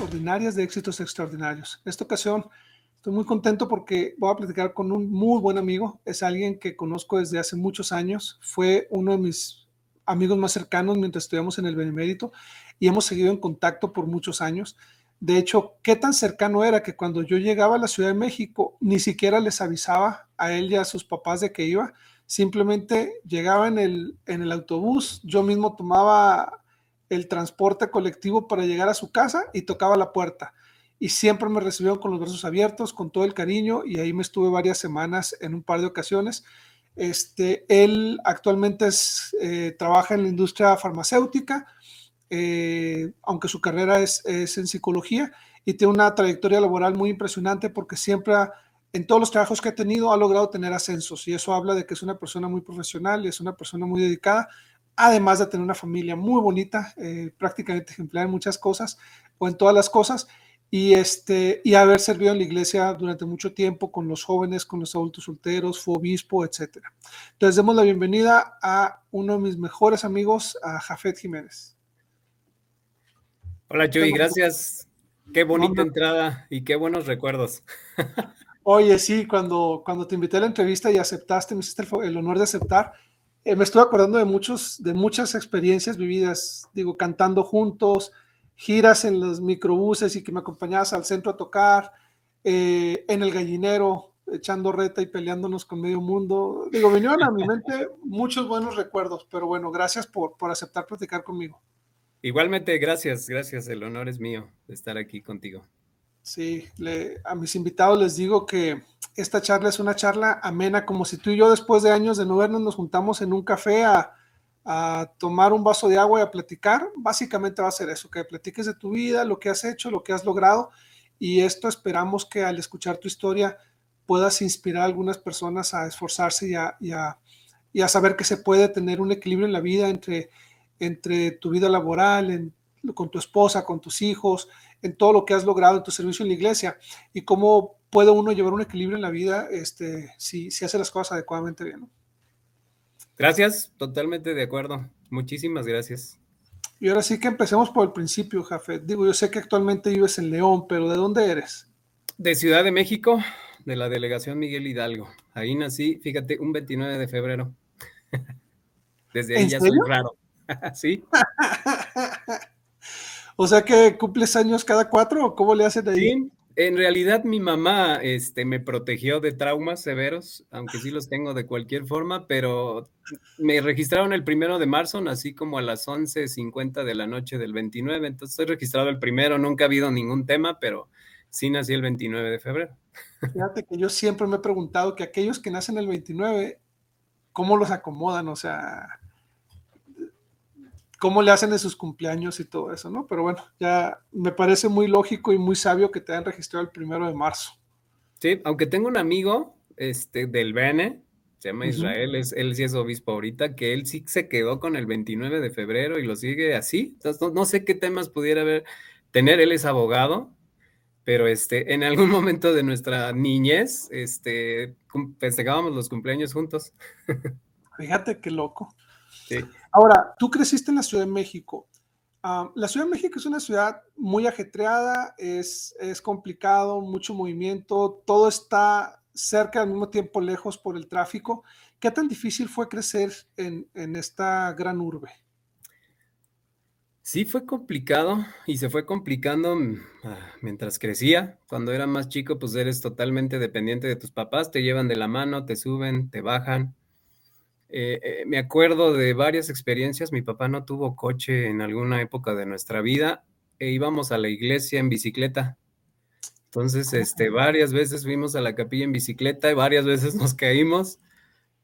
ordinarias de éxitos extraordinarios. Esta ocasión estoy muy contento porque voy a platicar con un muy buen amigo. Es alguien que conozco desde hace muchos años. Fue uno de mis amigos más cercanos mientras estudiamos en el Benemérito y hemos seguido en contacto por muchos años. De hecho, qué tan cercano era que cuando yo llegaba a la Ciudad de México, ni siquiera les avisaba a él y a sus papás de que iba. Simplemente llegaba en el, en el autobús, yo mismo tomaba el transporte colectivo para llegar a su casa y tocaba la puerta. Y siempre me recibieron con los brazos abiertos, con todo el cariño, y ahí me estuve varias semanas en un par de ocasiones. Este, él actualmente es, eh, trabaja en la industria farmacéutica, eh, aunque su carrera es, es, en psicología, y tiene una trayectoria laboral muy impresionante porque siempre en todos los trabajos que ha tenido ha logrado tener ascensos, y eso habla de que es una persona muy profesional y es una persona muy dedicada, además de tener una familia muy bonita, eh, prácticamente ejemplar en muchas cosas o en todas las cosas, y, este, y haber servido en la iglesia durante mucho tiempo con los jóvenes, con los adultos solteros, fue obispo, etc. Entonces, demos la bienvenida a uno de mis mejores amigos, a Jafet Jiménez. Hola, Chuy, gracias. Qué bonita entrada y qué buenos recuerdos. Oye, sí, cuando, cuando te invité a la entrevista y aceptaste, me hiciste el, el honor de aceptar, eh, me estoy acordando de, muchos, de muchas experiencias vividas, digo, cantando juntos, giras en los microbuses y que me acompañabas al centro a tocar, eh, en el gallinero, echando reta y peleándonos con medio mundo. Digo, vinieron a mi mente muchos buenos recuerdos, pero bueno, gracias por, por aceptar platicar conmigo. Igualmente, gracias, gracias. El honor es mío de estar aquí contigo. Sí, le, a mis invitados les digo que esta charla es una charla amena, como si tú y yo después de años de no vernos nos juntamos en un café a, tomar un vaso de agua y a platicar. Básicamente va a ser eso, que platiques de tu vida, lo que has hecho, lo que has logrado. Y esto esperamos que al escuchar tu historia puedas inspirar a algunas personas a esforzarse y a, y a, y a saber que se puede tener un equilibrio en la vida entre, entre tu vida laboral, con tu esposa, con tus hijos, en todo lo que has logrado en tu servicio en la iglesia y cómo puede uno llevar un equilibrio en la vida este, si, si hace las cosas adecuadamente bien. ¿no? Gracias, totalmente de acuerdo. Muchísimas gracias. Y ahora sí que empecemos por el principio, Jafet. Digo, yo sé que actualmente vives en León, pero ¿de dónde eres? De Ciudad de México, de la delegación Miguel Hidalgo. Ahí nací, fíjate, un 29 de febrero. Desde ahí ya soy raro. sí. O sea que cumples años cada cuatro o cómo le hacen ahí? Sí, en realidad mi mamá este, me protegió de traumas severos, aunque sí los tengo de cualquier forma, pero me registraron el primero de marzo, nací como a las 11.50 de la noche del 29, entonces estoy registrado el primero, nunca ha habido ningún tema, pero sí nací el 29 de febrero. Fíjate que yo siempre me he preguntado que aquellos que nacen el 29, ¿cómo los acomodan? O sea, cómo le hacen de sus cumpleaños y todo eso, ¿no? Pero bueno, ya me parece muy lógico y muy sabio que te hayan registrado el primero de marzo. Sí, aunque tengo un amigo este, del Bene, se llama Israel, es, él sí es obispo ahorita, que él sí se quedó con el 29 de febrero y lo sigue así. Entonces, no, no sé qué temas pudiera haber, tener, él es abogado, pero este, en algún momento de nuestra niñez, este, festejábamos los cumpleaños juntos. Fíjate qué loco. Sí. Ahora, tú creciste en la Ciudad de México. Uh, la Ciudad de México es una ciudad muy ajetreada, es, es complicado, mucho movimiento, todo está cerca al mismo tiempo lejos por el tráfico. ¿Qué tan difícil fue crecer en, en esta gran urbe? Sí, fue complicado y se fue complicando mientras crecía. Cuando era más chico, pues eres totalmente dependiente de tus papás, te llevan de la mano, te suben, te bajan. Eh, eh, me acuerdo de varias experiencias. Mi papá no tuvo coche en alguna época de nuestra vida e íbamos a la iglesia en bicicleta. Entonces, este, varias veces fuimos a la capilla en bicicleta y varias veces nos caímos,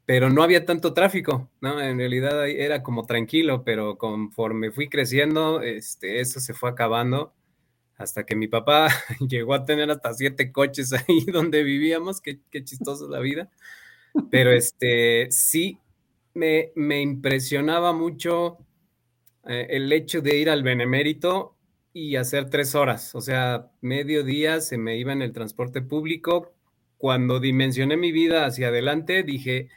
pero no había tanto tráfico, ¿no? En realidad era como tranquilo, pero conforme fui creciendo, este, eso se fue acabando hasta que mi papá llegó a tener hasta siete coches ahí donde vivíamos, qué, qué chistosa la vida. Pero este, sí, me, me impresionaba mucho eh, el hecho de ir al Benemérito y hacer tres horas, o sea, medio día se me iba en el transporte público. Cuando dimensioné mi vida hacia adelante, dije,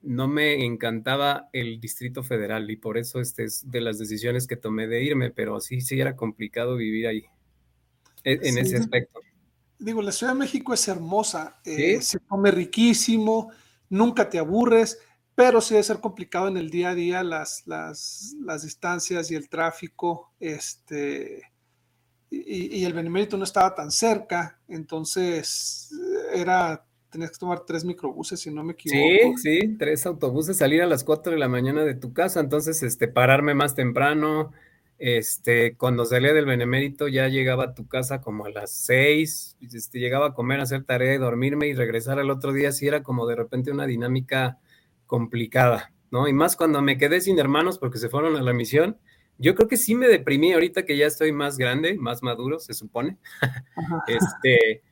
no me encantaba el Distrito Federal y por eso este es de las decisiones que tomé de irme, pero sí, sí era complicado vivir ahí. e, en, ese aspecto. Digo, la Ciudad de México es hermosa, eh, se come riquísimo, nunca te aburres, pero sí debe ser complicado en el día a día las, las, las distancias y el tráfico, este, y, y, el Benemérito no estaba tan cerca, entonces era, tenías que tomar tres microbuses, si no me equivoco. Sí, sí, tres autobuses, salir a las cuatro de la mañana de tu casa, entonces, este, pararme más temprano, este, cuando salía del Benemérito ya llegaba a tu casa como a las seis, este, llegaba a comer, a hacer tarea y dormirme y regresar al otro día, sí era como de repente una dinámica complicada, ¿no? Y más cuando me quedé sin hermanos porque se fueron a la misión, yo creo que sí me deprimí ahorita que ya estoy más grande, más maduro, se supone. este,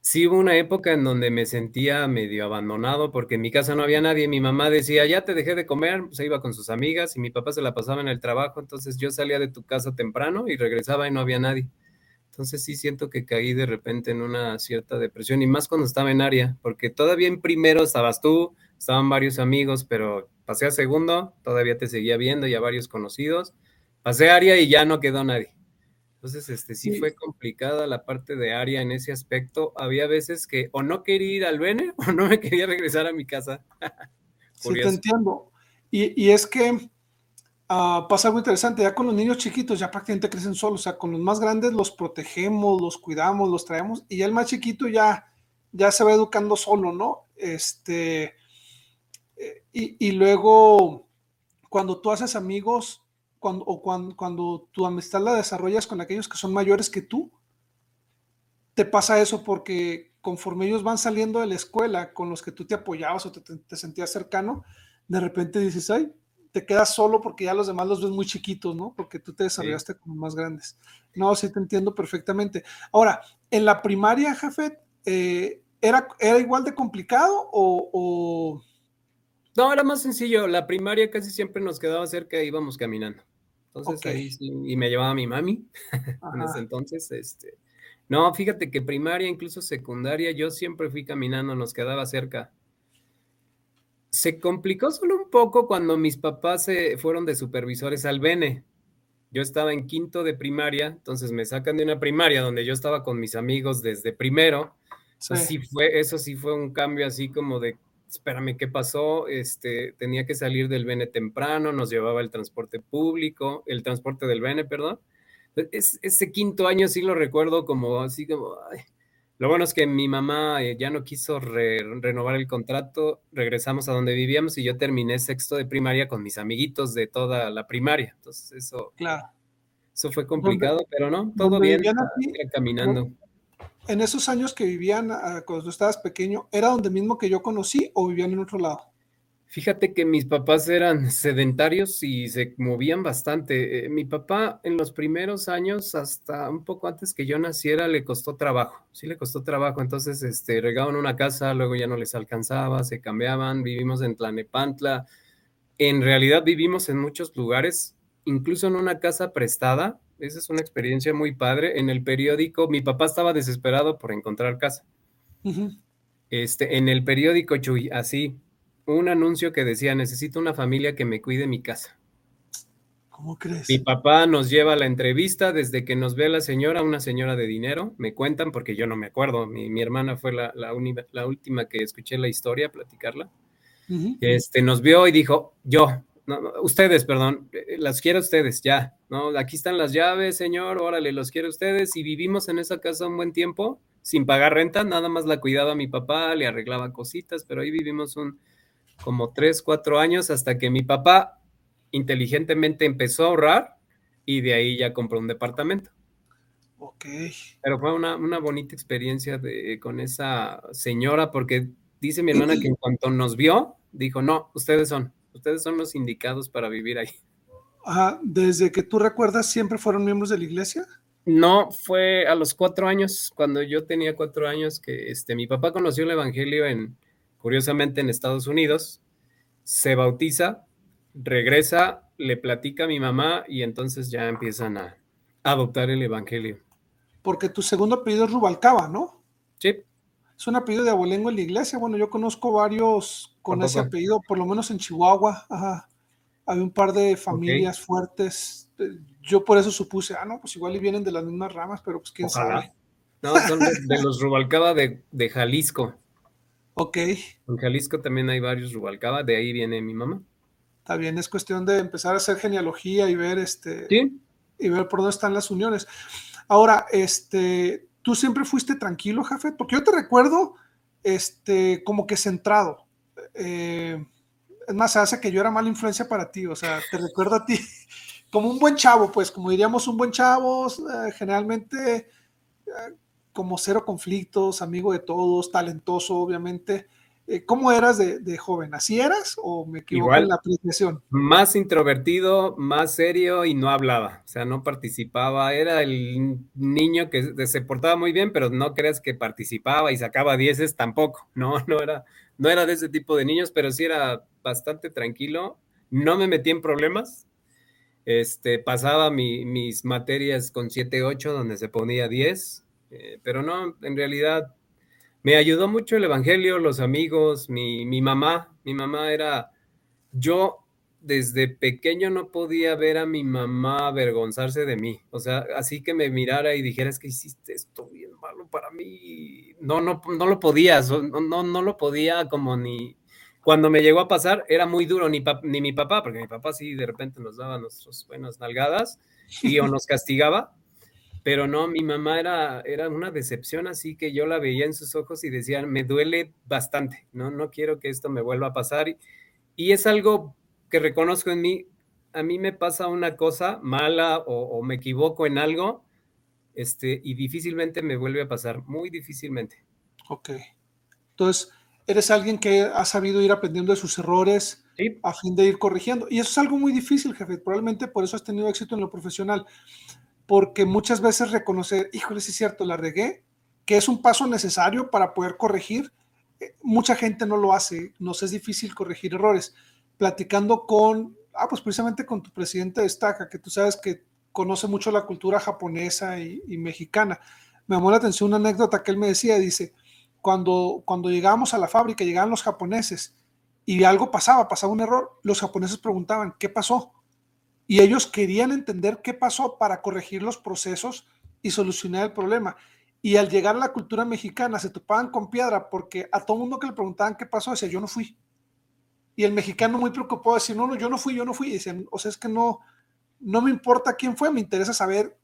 sí hubo una época en donde me sentía medio abandonado porque en mi casa no había nadie. Mi mamá decía, ya te dejé de comer, se iba con sus amigas y mi papá se la pasaba en el trabajo. Entonces yo salía de tu casa temprano y regresaba y no había nadie. Entonces sí siento que caí de repente en una cierta depresión y más cuando estaba en área, porque todavía en primero estabas tú, estaban varios amigos, pero pasé a segundo, todavía te seguía viendo y a varios conocidos. Pasé a área y ya no quedó nadie. Entonces, este, sí, fue complicada la parte de área en ese aspecto. Había veces que o no quería ir al Bene o no me quería regresar a mi casa. sí, te entiendo. Y, y es que uh, pasa algo interesante, ya con los niños chiquitos ya prácticamente crecen solos, o sea, con los más grandes los protegemos, los cuidamos, los traemos, y ya el más chiquito ya, ya se va educando solo, ¿no? Este, y, y luego, cuando tú haces amigos, cuando, o cuando, cuando tu amistad la desarrollas con aquellos que son mayores que tú, te pasa eso porque conforme ellos van saliendo de la escuela con los que tú te apoyabas o te, te, sentías cercano, de repente dices, ay, te quedas solo porque ya los demás los ves muy chiquitos, ¿no? Porque tú te desarrollaste sí. como más grandes. No, sí te entiendo perfectamente. Ahora, en la primaria, Jafet, eh, ¿era, ¿era igual de complicado o, o, No, era más sencillo. La primaria casi siempre nos quedaba cerca e íbamos caminando. Entonces okay. ahí sí, y me llevaba mi mami en ese entonces, este, no, fíjate que primaria, incluso secundaria, yo siempre fui caminando, nos quedaba cerca. Se complicó solo un poco cuando mis papás se fueron de supervisores al Bene. Yo estaba en quinto de primaria, entonces me sacan de una primaria donde yo estaba con mis amigos desde primero. Sí. Así fue, eso sí fue un cambio así como de espérame, ¿qué pasó? Este, tenía que salir del Bene temprano, nos llevaba el transporte público, el transporte del Bene, perdón. Es, ese quinto año sí lo recuerdo como así como... Ay. Lo bueno es que mi mamá eh, ya no quiso re, renovar el contrato, regresamos a donde vivíamos y yo terminé sexto de primaria con mis amiguitos de toda la primaria. Entonces eso, claro. eso fue complicado, ¿Dónde, pero no, todo bien, aquí, caminando. En esos años que vivían uh, cuando estabas pequeño, ¿era donde mismo que yo conocí o vivían en otro lado? Fíjate que mis papás eran sedentarios y se movían bastante. Eh, mi papá en los primeros años, hasta un poco antes que yo naciera, le costó trabajo. Sí le costó trabajo. Entonces, este, regaban una casa, luego ya no les alcanzaba, se cambiaban. Vivimos en Tlanepantla. En realidad vivimos en muchos lugares, incluso en una casa prestada esa es una experiencia muy padre. En el periódico, mi papá estaba desesperado por encontrar casa. Uh -huh. Este, en el periódico, Chuy, así, un anuncio que decía, necesito una familia que me cuide mi casa. ¿Cómo crees? Mi papá nos lleva a la entrevista desde que nos ve la señora, una señora de dinero, me cuentan porque yo no me acuerdo, mi, mi hermana fue la, la, última que escuché la historia, platicarla. Uh -huh. Este, nos vio y dijo, yo, no, no, ustedes, perdón, eh, las quiero ustedes, ya, ¿no? Aquí están las llaves, señor, órale, los quiero ustedes. Y vivimos en esa casa un buen tiempo, sin pagar renta, nada más la cuidaba mi papá, le arreglaba cositas, pero ahí vivimos un como tres, cuatro años hasta que mi papá inteligentemente empezó a ahorrar y de ahí ya compró un departamento. Ok. Pero fue una, una bonita experiencia de, con esa señora porque dice mi hermana que en cuanto nos vio, dijo, no, ustedes son, ustedes son los indicados para vivir ahí. Ajá, desde que tú recuerdas, ¿siempre fueron miembros de la iglesia? No, fue a los cuatro años, cuando yo tenía cuatro años, que este, mi papá conoció el Evangelio en, curiosamente, en Estados Unidos, se bautiza, regresa, le platica a mi mamá y entonces ya empiezan a, a adoptar el Evangelio. Porque tu segundo apellido es Rubalcaba, ¿no? Sí. Es un apellido de abolengo en la iglesia. Bueno, yo conozco varios con ese apellido, por lo menos en Chihuahua. Ajá había un par de familias fuertes. Yo por eso supuse, ah, no, pues igual y vienen de las mismas ramas, pero pues quién sabe. No, son de, los Rubalcaba de, de, Jalisco. Ok. En Jalisco también hay varios Rubalcaba, de ahí viene mi mamá. Está bien, es cuestión de empezar a hacer genealogía y ver este. Sí. Y ver por dónde están las uniones. Ahora, este, tú siempre fuiste tranquilo, Jafet, porque yo te recuerdo, este, como que centrado. Eh, es más, hace que yo era mala influencia para ti, o sea, te recuerdo a ti como un buen chavo, pues, como diríamos, un buen chavo, eh, generalmente eh, como cero conflictos, amigo de todos, talentoso, obviamente. Eh, ¿Cómo eras de, joven? ¿Así eras o me equivoco en la apreciación? Más introvertido, más serio y no hablaba, o sea, no participaba. Era el niño que se portaba muy bien, pero no creas que participaba y sacaba dieces tampoco. No, no era, no era de ese tipo de niños, pero sí era bastante tranquilo. No me metí en problemas. Este, pasaba mis materias con 7, 8, donde se ponía 10 eh, pero no, en realidad me ayudó mucho el Evangelio, los amigos, mi, mi mamá. Mi mamá era, yo desde pequeño no podía ver a mi mamá avergonzarse de mí. O sea, así que me mirara y dijera, es que hiciste esto bien malo para mí. No, no, no lo podía, no, no, no lo podía como ni... Cuando me llegó a pasar era muy duro, ni, ni mi papá, porque mi papá sí de repente nos daba nuestras buenas nalgadas y o nos castigaba, pero no, mi mamá era, era una decepción, así que yo la veía en sus ojos y decía, me duele bastante, no, no quiero que esto me vuelva a pasar. Y, es algo que reconozco en mí, a mí me pasa una cosa mala o, me equivoco en algo, este, y difícilmente me vuelve a pasar, muy difícilmente. Ok. Entonces, eres alguien que ha sabido ir aprendiendo de sus errores a fin de ir corrigiendo. Y eso es algo muy difícil, jefe. Probablemente por eso has tenido éxito en lo profesional porque muchas veces reconocer, híjole, sí es cierto, la regué, que es un paso necesario para poder corregir, eh, mucha gente no lo hace, nos es difícil corregir errores. Platicando con, ah, pues precisamente con tu presidente de Estaca, que tú sabes que conoce mucho la cultura japonesa y, mexicana. Me llamó la atención una anécdota que él me decía, dice, cuando, cuando llegábamos a la fábrica, llegaban los japoneses y algo pasaba, pasaba un error, los japoneses preguntaban, ¿qué pasó? Y ellos querían entender qué pasó para corregir los procesos y solucionar el problema. Y al llegar a la cultura mexicana se topaban con piedra porque a todo mundo que le preguntaban qué pasó decía yo no fui. Y el mexicano muy preocupado decía no, no, yo no fui, yo no fui. Y decían, o sea, es que no, no me importa quién fue, me interesa saber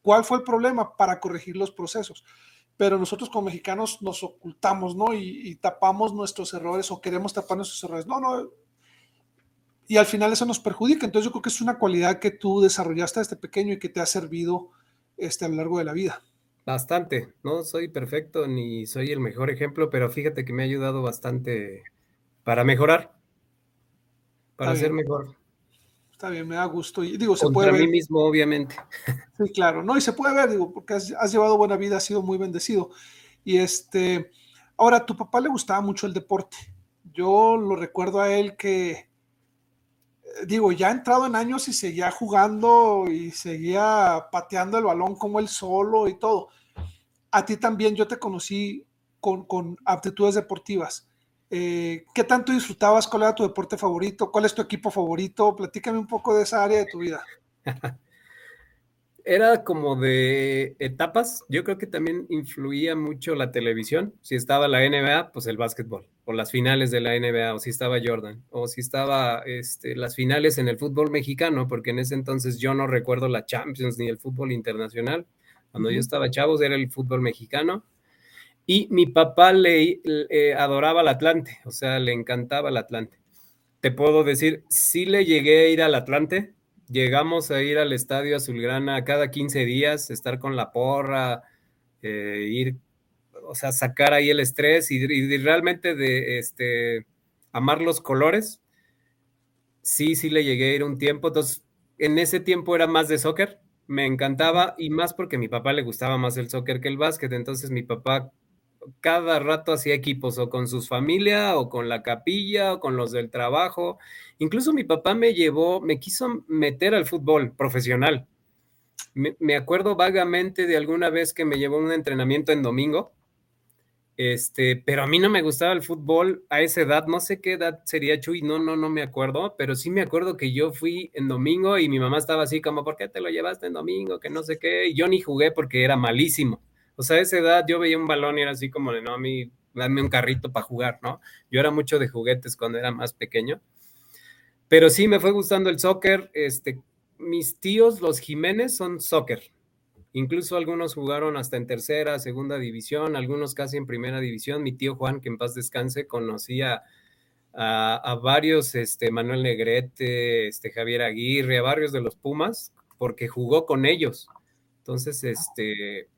cuál fue el problema para corregir los procesos. Pero nosotros como mexicanos nos ocultamos, ¿no? Y, y tapamos nuestros errores o queremos tapar nuestros errores. No, no, y al final eso nos perjudica. Entonces yo creo que es una cualidad que tú desarrollaste desde pequeño y que te ha servido este, a lo largo de la vida. Bastante, no soy perfecto ni soy el mejor ejemplo, pero fíjate que me ha ayudado bastante para mejorar, para ser mejor. Está bien, me da gusto. Y digo, se Contra puede ver. mí mismo, obviamente. Sí, claro, no, y se puede ver, digo, porque has, has, llevado buena vida, has sido muy bendecido. Y este, ahora, a tu papá le gustaba mucho el deporte. Yo lo recuerdo a él que digo, ya entrado en años y seguía jugando y seguía pateando el balón como él solo y todo. A ti también yo te conocí con, con aptitudes deportivas. Eh, ¿Qué tanto disfrutabas? ¿Cuál era tu deporte favorito? ¿Cuál es tu equipo favorito? Platícame un poco de esa área de tu vida. era como de etapas. Yo creo que también influía mucho la televisión. Si estaba la NBA, pues el básquetbol, o las finales de la NBA, o si estaba Jordan, o si estaba este, las finales en el fútbol mexicano, porque en ese entonces yo no recuerdo la Champions ni el fútbol internacional. Cuando yo estaba chavos era el fútbol mexicano. Y mi papá le, adoraba el Atlante, o sea, le encantaba el Atlante. Te puedo decir, sí le llegué a ir al Atlante, llegamos a ir al estadio Azulgrana cada 15 días, estar con la porra, eh, ir, o sea, sacar ahí el estrés y, realmente de este, amar los colores. Sí, sí le llegué a ir un tiempo, entonces en ese tiempo era más de soccer, me encantaba y más porque a mi papá le gustaba más el soccer que el básquet, entonces mi papá cada rato hacía equipos o con sus familia o con la capilla o con los del trabajo. Incluso mi papá me llevó, me quiso meter al fútbol profesional. Me, acuerdo vagamente de alguna vez que me llevó un entrenamiento en domingo Este, pero a mí no me gustaba el fútbol a esa edad, no sé qué edad sería Chuy, no, no, no me acuerdo, pero sí me acuerdo que yo fui en domingo y mi mamá estaba así como, ¿por qué te lo llevaste en domingo? Que no sé qué, y yo ni jugué porque era malísimo. O sea, a esa edad yo veía un balón y era así como de, no, a mí, dame un carrito para jugar, ¿no? Yo era mucho de juguetes cuando era más pequeño. Pero sí me fue gustando el soccer, este, mis tíos, los Jiménez, son soccer, Incluso algunos jugaron hasta en tercera, segunda división, algunos casi en primera división. Mi tío Juan, que en paz descanse, conocía a, varios, este, Manuel Negrete, este, Javier Aguirre, a varios de los Pumas, porque jugó con ellos. Entonces, este,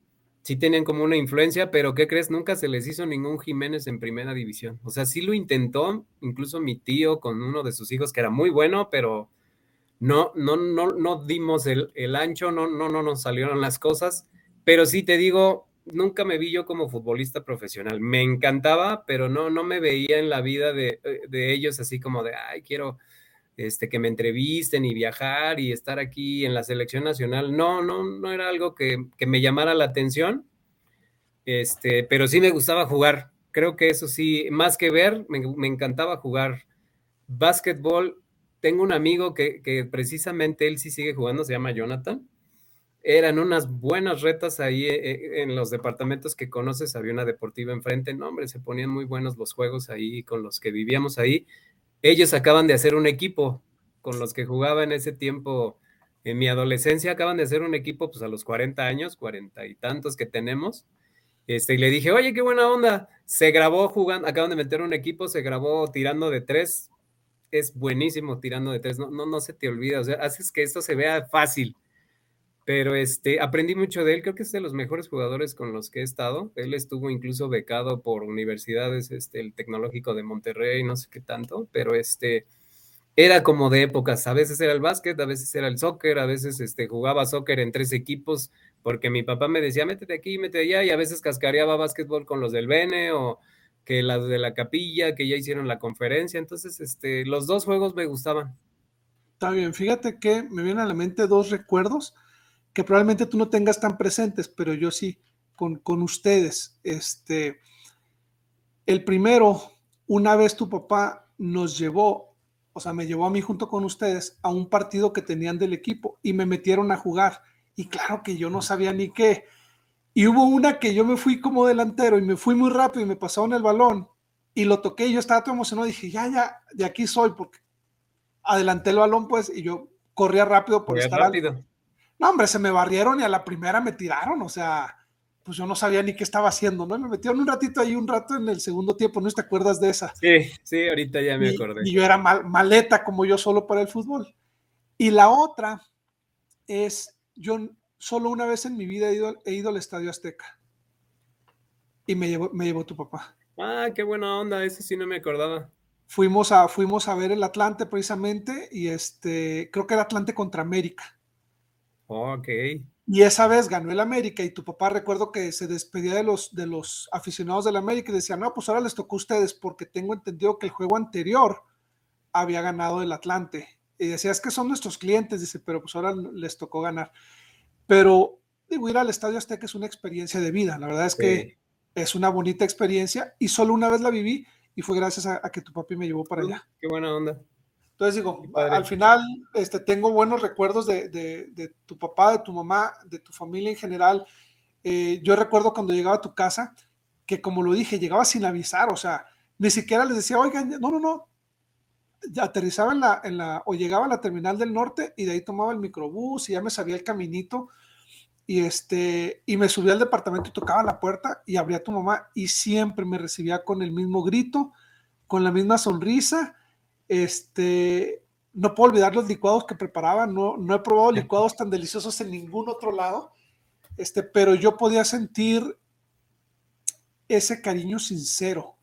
sí tenían como una influencia, pero ¿qué crees? Nunca se les hizo ningún Jiménez en primera división. O sea, sí lo intentó, incluso mi tío con uno de sus hijos, que era muy bueno, pero no, no, no, no dimos el, ancho, no, no, no nos salieron las cosas, pero sí te digo, nunca me vi yo como futbolista profesional. Me encantaba, pero no, no me veía en la vida de, ellos así como de, ay, quiero este, que me entrevisten y viajar y estar aquí en la selección nacional. No, no, no era algo que, me llamara la atención, este, pero sí me gustaba jugar. Creo que eso sí, más que ver, me, me encantaba jugar básquetbol tengo un amigo que, precisamente él sí sigue jugando, se llama Jonathan. Eran unas buenas retas ahí eh, eh, en los departamentos que conoces, había una deportiva enfrente, no hombre, se ponían muy buenos los juegos ahí con los que vivíamos ahí. Ellos acaban de hacer un equipo con los que jugaba en ese tiempo, en mi adolescencia, acaban de hacer un equipo pues a los 40 años, 40 y tantos que tenemos. Este, y le dije, oye, qué buena onda. Se grabó jugando, acaban de meter un equipo, se grabó tirando de tres, es buenísimo tirando de tres, no, no, no se te olvida, o sea, haces que esto se vea fácil. Pero este, aprendí mucho de él, creo que es de los mejores jugadores con los que he estado. Él estuvo incluso becado por universidades, este, el Tecnológico de Monterrey, no sé qué tanto, pero este, era como de épocas. A veces era el básquet, a veces era el soccer, a veces este, jugaba soccer en tres equipos, porque mi papá me decía, métete aquí, métete allá, y a veces cascareaba básquetbol con los del Bene o que las de la capilla, que ya hicieron la conferencia. Entonces, este, los dos juegos me gustaban. Está bien, fíjate que me vienen a la mente dos recuerdos que probablemente tú no tengas tan presentes, pero yo sí, con, con ustedes. Este, el primero, una vez tu papá nos llevó, o sea, me llevó a mí junto con ustedes a un partido que tenían del equipo y me metieron a jugar. Y claro que yo no sabía ni qué y hubo una que yo me fui como delantero y me fui muy rápido y me pasaron el balón y lo toqué y yo estaba todo emocionado. Dije, ya, ya, de aquí soy, porque adelanté el balón, pues, y yo corría rápido por estar rápido. No, hombre, se me barrieron y a la primera me tiraron, o sea, pues yo no sabía ni qué estaba haciendo, ¿no? Me metieron un ratito ahí, un rato en el segundo tiempo, ¿no te acuerdas de esa? Sí, sí, ahorita ya me acordé. Y yo era maleta como yo solo para el fútbol. Y la otra es, yo solo una vez en mi vida he ido, he ido al Estadio Azteca. Y me llevó, me llevó tu papá. Ah, qué buena onda, ese sí no me acordaba. Fuimos a, fuimos a ver el Atlante precisamente y este, creo que era Atlante contra América. ok. Y esa vez ganó el América y tu papá recuerdo que se despedía de los, de los aficionados del América y decía, no, pues ahora les tocó a ustedes porque tengo entendido que el juego anterior había ganado el Atlante. Y decía, es que son nuestros clientes, dice, pero pues ahora les tocó ganar. Pero digo, ir al Estadio Azteca es una experiencia de vida. La verdad es que es una bonita experiencia y solo una vez la viví y fue gracias a, que tu papi me llevó para allá. Qué buena onda. Entonces digo, al final este, tengo buenos recuerdos de, tu papá, de tu mamá, de tu familia en general. Eh, yo recuerdo cuando llegaba a tu casa, que como lo dije, llegaba sin avisar, o sea, ni siquiera les decía, oigan, no, no, no, aterrizaba en la, en la, o llegaba a la terminal del norte y de ahí tomaba el microbús y ya me sabía el caminito y este, y me subía al departamento y tocaba la puerta y abría tu mamá y siempre me recibía con el mismo grito, con la misma sonrisa, este, no puedo olvidar los licuados que preparaba, no, no he probado licuados tan deliciosos en ningún otro lado, este, pero yo podía sentir ese cariño sincero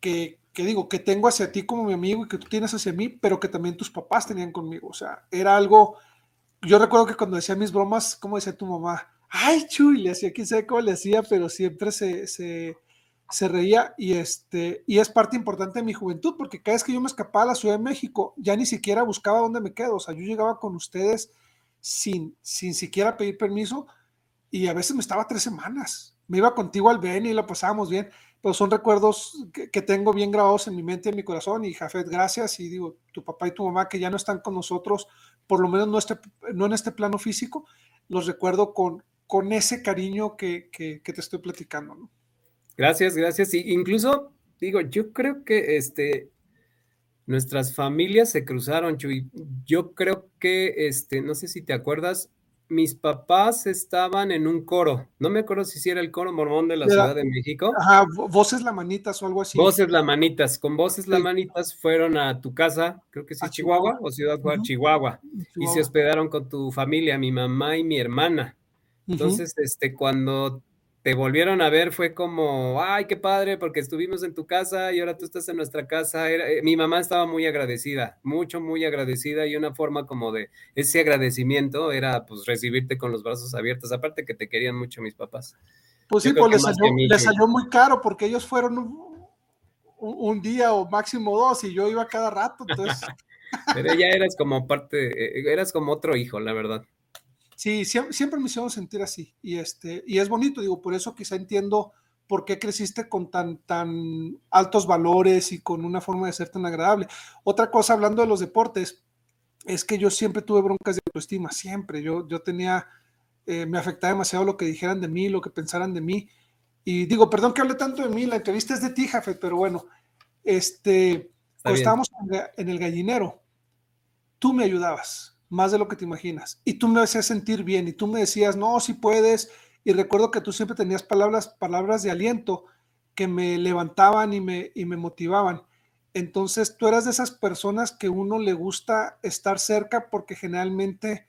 que, que digo, que tengo hacia ti como mi amigo y que tú tienes hacia mí, pero que también tus papás tenían conmigo, o sea, era algo yo recuerdo que cuando decía mis bromas, como decía tu mamá, ay, Chuy, le hacía, quién sabe cómo le hacía, pero siempre se, se, se, reía. Y, este, y es parte importante de mi juventud, porque cada vez que yo me escapaba a la Ciudad de México, ya ni siquiera buscaba dónde me quedo, o sea, yo llegaba con ustedes sin, sin siquiera pedir permiso y a veces me estaba tres semanas. Me iba contigo al Ben y la pasábamos bien, pero son recuerdos que, tengo bien grabados en mi mente y en mi corazón. Y Jafet, gracias. Y digo, tu papá y tu mamá que ya no están con nosotros, por lo menos no, este, no en este plano físico, los recuerdo con, con ese cariño que, que, te estoy platicando. Gracias, gracias. Y incluso, digo, yo creo que este, nuestras familias se cruzaron, Chuy. Yo creo que, este, no sé si te acuerdas, mis papás estaban en un coro. No me acuerdo si era el coro mormón de la Ciudad de México. Ajá, Voces La Manitas o algo así. Voces La Manitas. Con Voces La Manitas fueron a tu casa, creo que sí, Chihuahua, o Ciudad Juárez, Chihuahua, y se hospedaron con tu familia, mi mamá y mi hermana. Entonces, este, cuando te volvieron a ver fue como, ay, qué padre, porque estuvimos en tu casa y ahora tú estás en nuestra casa. Eh, mi mamá estaba muy agradecida, mucho, muy agradecida y una forma como de ese agradecimiento era pues recibirte con los brazos abiertos, aparte que te querían mucho mis papás. Pues sí, pues les salió, muy caro porque ellos fueron un, día o máximo dos y yo iba cada rato, entonces... Pero ya eras como parte, eh, eras como otro hijo, la verdad. Sí, siempre, me hicieron sentir así. Y, este, y es bonito, digo, por eso quizá entiendo por qué creciste con tan, tan altos valores y con una forma de ser tan agradable. Otra cosa, hablando de los deportes, es que yo siempre tuve broncas de autoestima, siempre. Yo, yo tenía, eh, me afectaba demasiado lo que dijeran de mí, lo que pensaran de mí. Y digo, perdón que hable tanto de mí, la entrevista es de ti, Jafet, pero bueno, este, cuando estábamos en el gallinero, tú me ayudabas más de lo que te imaginas. Y tú me hacías sentir bien y tú me decías, no, si puedes. Y recuerdo que tú siempre tenías palabras, palabras de aliento que me levantaban y me, y me motivaban. Entonces tú eras de esas personas que uno le gusta estar cerca porque generalmente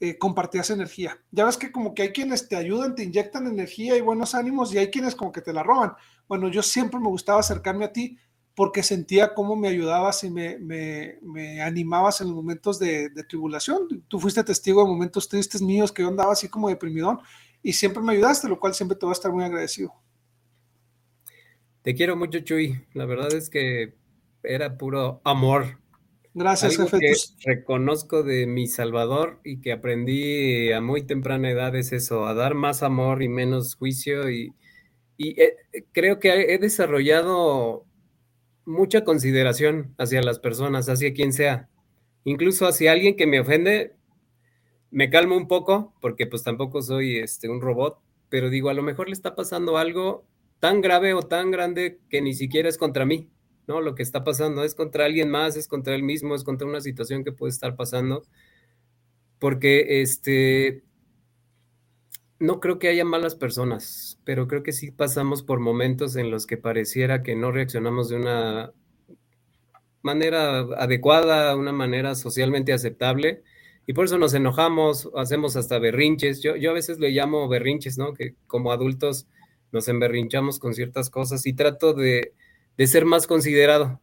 eh, compartías energía. Ya ves que como que hay quienes te ayudan, te inyectan energía y buenos ánimos y hay quienes como que te la roban. Bueno, yo siempre me gustaba acercarme a ti porque sentía cómo me ayudabas y me, me, animabas en los momentos de, tribulación. Tú fuiste testigo de momentos tristes míos que yo andaba así como deprimidón y siempre me ayudaste, lo cual siempre te voy a estar muy agradecido. Te quiero mucho, Chuy. La verdad es que era puro amor. Gracias, jefe. Que reconozco de mi Salvador y que aprendí a muy temprana edad es eso, a dar más amor y menos juicio y, y eh, creo que he desarrollado mucha consideración hacia las personas, hacia quien sea. Incluso hacia alguien que me ofende, me calmo un poco, porque pues tampoco soy este, un robot, pero digo, a lo mejor le está pasando algo tan grave o tan grande que ni siquiera es contra mí, ¿no? Lo que está pasando es contra alguien más, es contra él mismo, es contra una situación que puede estar pasando, porque este, no creo que haya malas personas, pero creo que sí pasamos por momentos en los que pareciera que no reaccionamos de una manera adecuada, una manera socialmente aceptable, y por eso nos enojamos, hacemos hasta berrinches. Yo, yo a veces le llamo berrinches, ¿no? Que como adultos nos emberrinchamos con ciertas cosas y trato de, ser más considerado.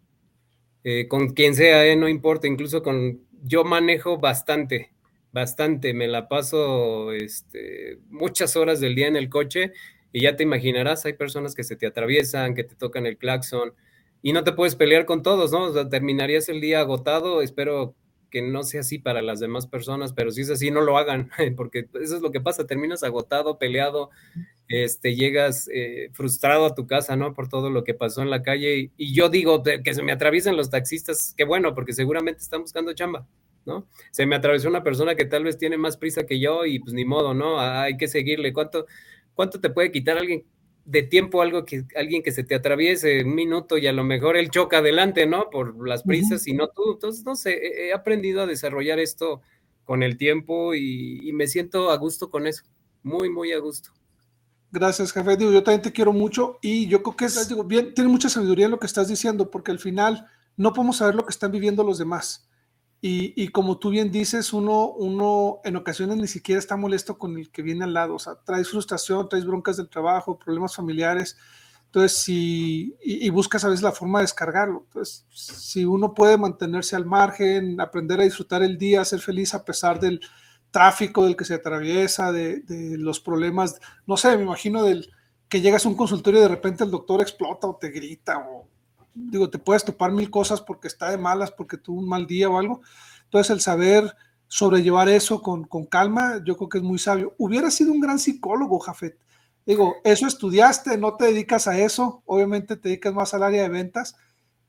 Eh, con quien sea, ¿eh? no importa, incluso con... Yo manejo bastante, bastante, me la paso este, muchas horas del día en el coche y ya te imaginarás, hay personas que se te atraviesan, que te tocan el claxon y no te puedes pelear con todos, ¿no? O sea, terminarías el día agotado, espero que no sea así para las demás personas, pero si es así, no lo hagan, porque eso es lo que pasa, terminas agotado, peleado, este, llegas eh, frustrado a tu casa, ¿no? Por todo lo que pasó en la calle. Y, y yo digo que se me atraviesen los taxistas, qué bueno, porque seguramente están buscando chamba. ¿No? Se me atravesó una persona que tal vez tiene más prisa que yo y pues ni modo, ¿no? Ah, hay que seguirle. ¿Cuánto, cuánto te puede quitar alguien de tiempo algo que alguien que se te atraviese un minuto y a lo mejor él choca adelante, ¿no? Por las prisas y no tú. Entonces, no sé, he aprendido a desarrollar esto con el tiempo y, me siento a gusto con eso, muy, muy a gusto. Gracias, jefe. Digo, yo también te quiero mucho y yo creo que es, digo, bien, tiene mucha sabiduría en lo que estás diciendo, porque al final no podemos saber lo que están viviendo los demás. Y, como tú bien dices, uno, uno en ocasiones ni siquiera está molesto con el que viene al lado, o sea, traes frustración, traes broncas del trabajo, problemas familiares, entonces si, y, buscas a veces la forma de descargarlo, entonces si uno puede mantenerse al margen, aprender a disfrutar el día, ser feliz a pesar del tráfico del que se atraviesa, de, los problemas, no sé, me imagino del que llegas a un consultorio y de repente el doctor explota o te grita o digo, te puedes topar mil cosas porque está de malas, porque tuvo un mal día o algo. Entonces, el saber sobrellevar eso con, calma, yo creo que es muy sabio. Hubiera sido un gran psicólogo, Jafet. Digo, eso estudiaste, no te dedicas a eso, obviamente te dedicas más al área de ventas,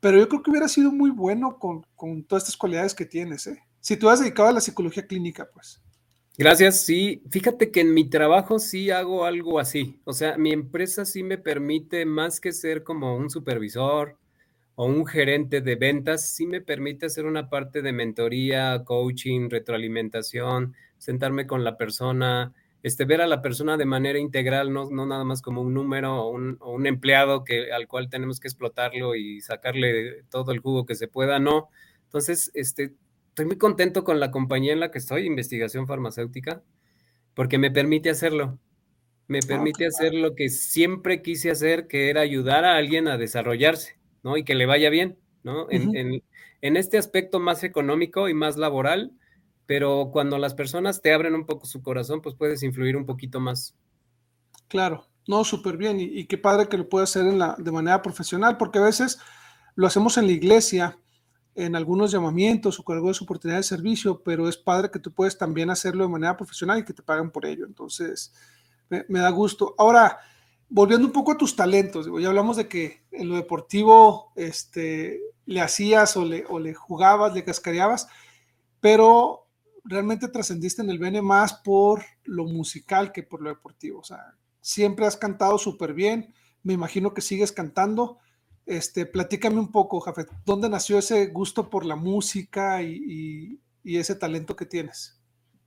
pero yo creo que hubiera sido muy bueno con, con todas estas cualidades que tienes, ¿eh? Si tú has dedicado a la psicología clínica, pues. Gracias, sí. Fíjate que en mi trabajo sí hago algo así. O sea, mi empresa sí me permite más que ser como un supervisor o un gerente de ventas, sí me permite hacer una parte de mentoría, coaching, retroalimentación, sentarme con la persona, este, ver a la persona de manera integral, no, no nada más como un número o un, o un, empleado que, al cual tenemos que explotarlo y sacarle todo el jugo que se pueda, no. Entonces, este, estoy muy contento con la compañía en la que estoy, investigación farmacéutica, porque me permite hacerlo. Me ah, permite hacer lo que siempre quise hacer, que era ayudar a alguien a desarrollarse, ¿no? Y que le vaya bien, ¿no? en, en, en, este aspecto más económico y más laboral, pero cuando las personas te abren un poco su corazón, pues puedes influir un poquito más. Claro, no, súper bien. Y, y, qué padre que lo puedas hacer en la, de manera profesional, porque a veces lo hacemos en la iglesia en algunos llamamientos o con alguna oportunidad de servicio, pero es padre que tú puedes también hacerlo de manera profesional y que te paguen por ello. Entonces, me, me da gusto. Ahora, volviendo un poco a tus talentos, ya hablamos de que en lo deportivo este, le hacías o le, o le jugabas, le cascareabas, pero realmente trascendiste en el BN más por lo musical que por lo deportivo. O sea, siempre has cantado súper bien, me imagino que sigues cantando. Este, platícame un poco, Jafet, ¿dónde nació ese gusto por la música y, ese talento que tienes?